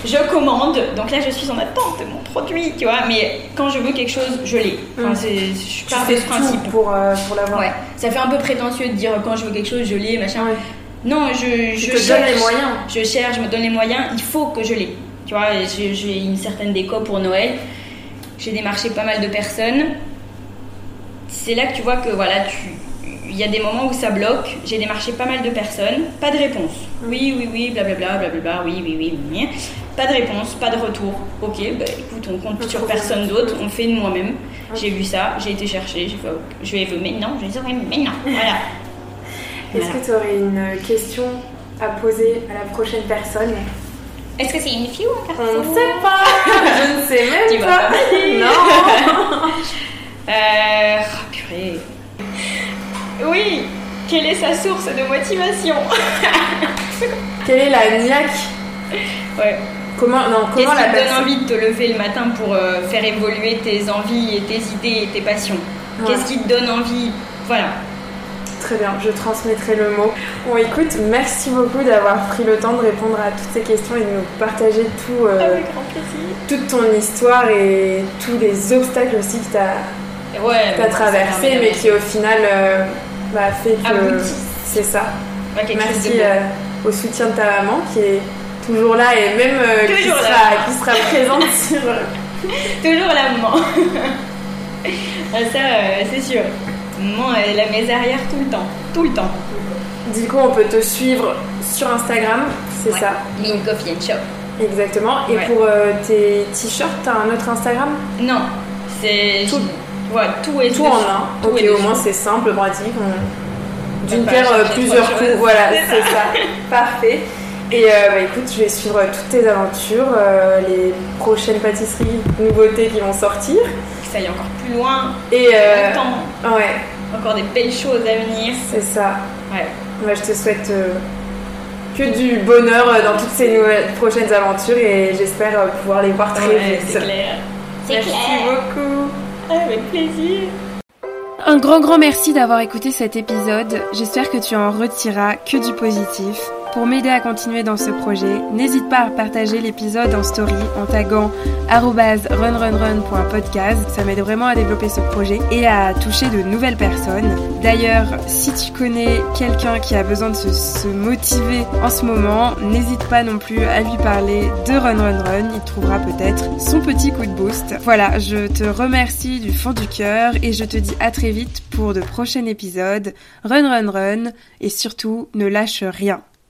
Je commande, donc là je suis en attente de mon produit, tu vois, mais quand je veux quelque chose, je l'ai. Enfin, Mm. c'est, je pars de ce principe. pour, euh, pour l'avoir. Ouais, ça fait un peu prétentieux de dire quand je veux quelque chose, je l'ai, machin. Ouais. Non, je, je te cherche. donnes les moyens. Je cherche, je me donne les moyens, il faut que je l'ai. Tu vois, j'ai j'ai une certaine déco pour Noël. J'ai démarché pas mal de personnes. C'est là que tu vois que voilà, tu il y a des moments où ça bloque. J'ai démarché pas mal de personnes, pas de réponse. Oui, oui, oui, blablabla, blablabla, oui, oui, oui, oui. Pas de réponse, pas de retour. Ok, bah écoute, on compte sur personne d'autre, on fait de moi-même. J'ai vu ça, j'ai été chercher, j'ai fait, je vais mais non, je vais dire, mais non, [LAUGHS] voilà. Est-ce que tu aurais une question à poser à la prochaine personne? Est-ce que c'est une fille ou un garçon? On ne sait pas [LAUGHS] Je ne sais même Tu pas. Non [LAUGHS] Euh. ah, purée. Oui Quelle est sa source de motivation [LAUGHS] Quelle est la niaque Ouais. Comment, non, Qu'est-ce comment qui la te donne personne envie de te lever le matin pour euh, faire évoluer tes envies et tes idées et tes passions? Qu'est-ce qui te donne envie? Voilà. Très bien, je transmettrai le mot. Bon, écoute, merci beaucoup d'avoir pris le temps de répondre à toutes ces questions et de nous partager tout, euh, Avec grand plaisir. toute ton histoire et tous les obstacles aussi que tu as, Ouais, traversés, mais qui au final euh, bah, fait que. Aboutit. C'est ça. Merci euh, au soutien de ta maman qui est toujours là et même euh, qui, sera, qui sera présente [LAUGHS] sur. euh, [LAUGHS] Toujours la maman. [LAUGHS] Ah, ça, euh, c'est sûr. Maman, elle a mes arrières tout le temps. Tout le temps. Du coup, on peut te suivre sur Instagram, c'est Ouais. ça? Lean Coffee and Shop. Exactement. Et Ouais. pour euh, tes t-shirts, t'as un autre Instagram? Non, c'est. Tout. Voilà, tout est Tout en un. Tout ok, est au moins c'est simple, pratique. on- D'une paire, euh, plusieurs coups. Voilà, C'est ça. Parfait. Et euh, bah, écoute, je vais suivre toutes tes aventures, euh, les prochaines pâtisseries, nouveautés qui vont sortir. Que ça aille encore plus loin. Et euh, ouais, Encore des belles choses à venir. c'est ça. Ouais. Moi, je te souhaite euh, que du bonheur euh, dans toutes ces nouvelles, prochaines aventures et j'espère euh, pouvoir les voir très Ouais, vite. c'est clair. Merci clair. beaucoup. Avec plaisir. Un grand grand merci d'avoir écouté cet épisode. J'espère que tu en retireras que du positif. Pour m'aider à continuer dans ce projet, n'hésite pas à partager l'épisode en story en taguant runrunrun.podcast. Ça m'aide vraiment à développer ce projet et à toucher de nouvelles personnes. D'ailleurs, si tu connais quelqu'un qui a besoin de se, motiver en ce moment, n'hésite pas non plus à lui parler de Run Run Run. Il trouvera peut-être son petit coup de boost. Voilà, je te remercie du fond du cœur et je te dis à très vite pour de prochains épisodes. Run Run Run et surtout ne lâche rien.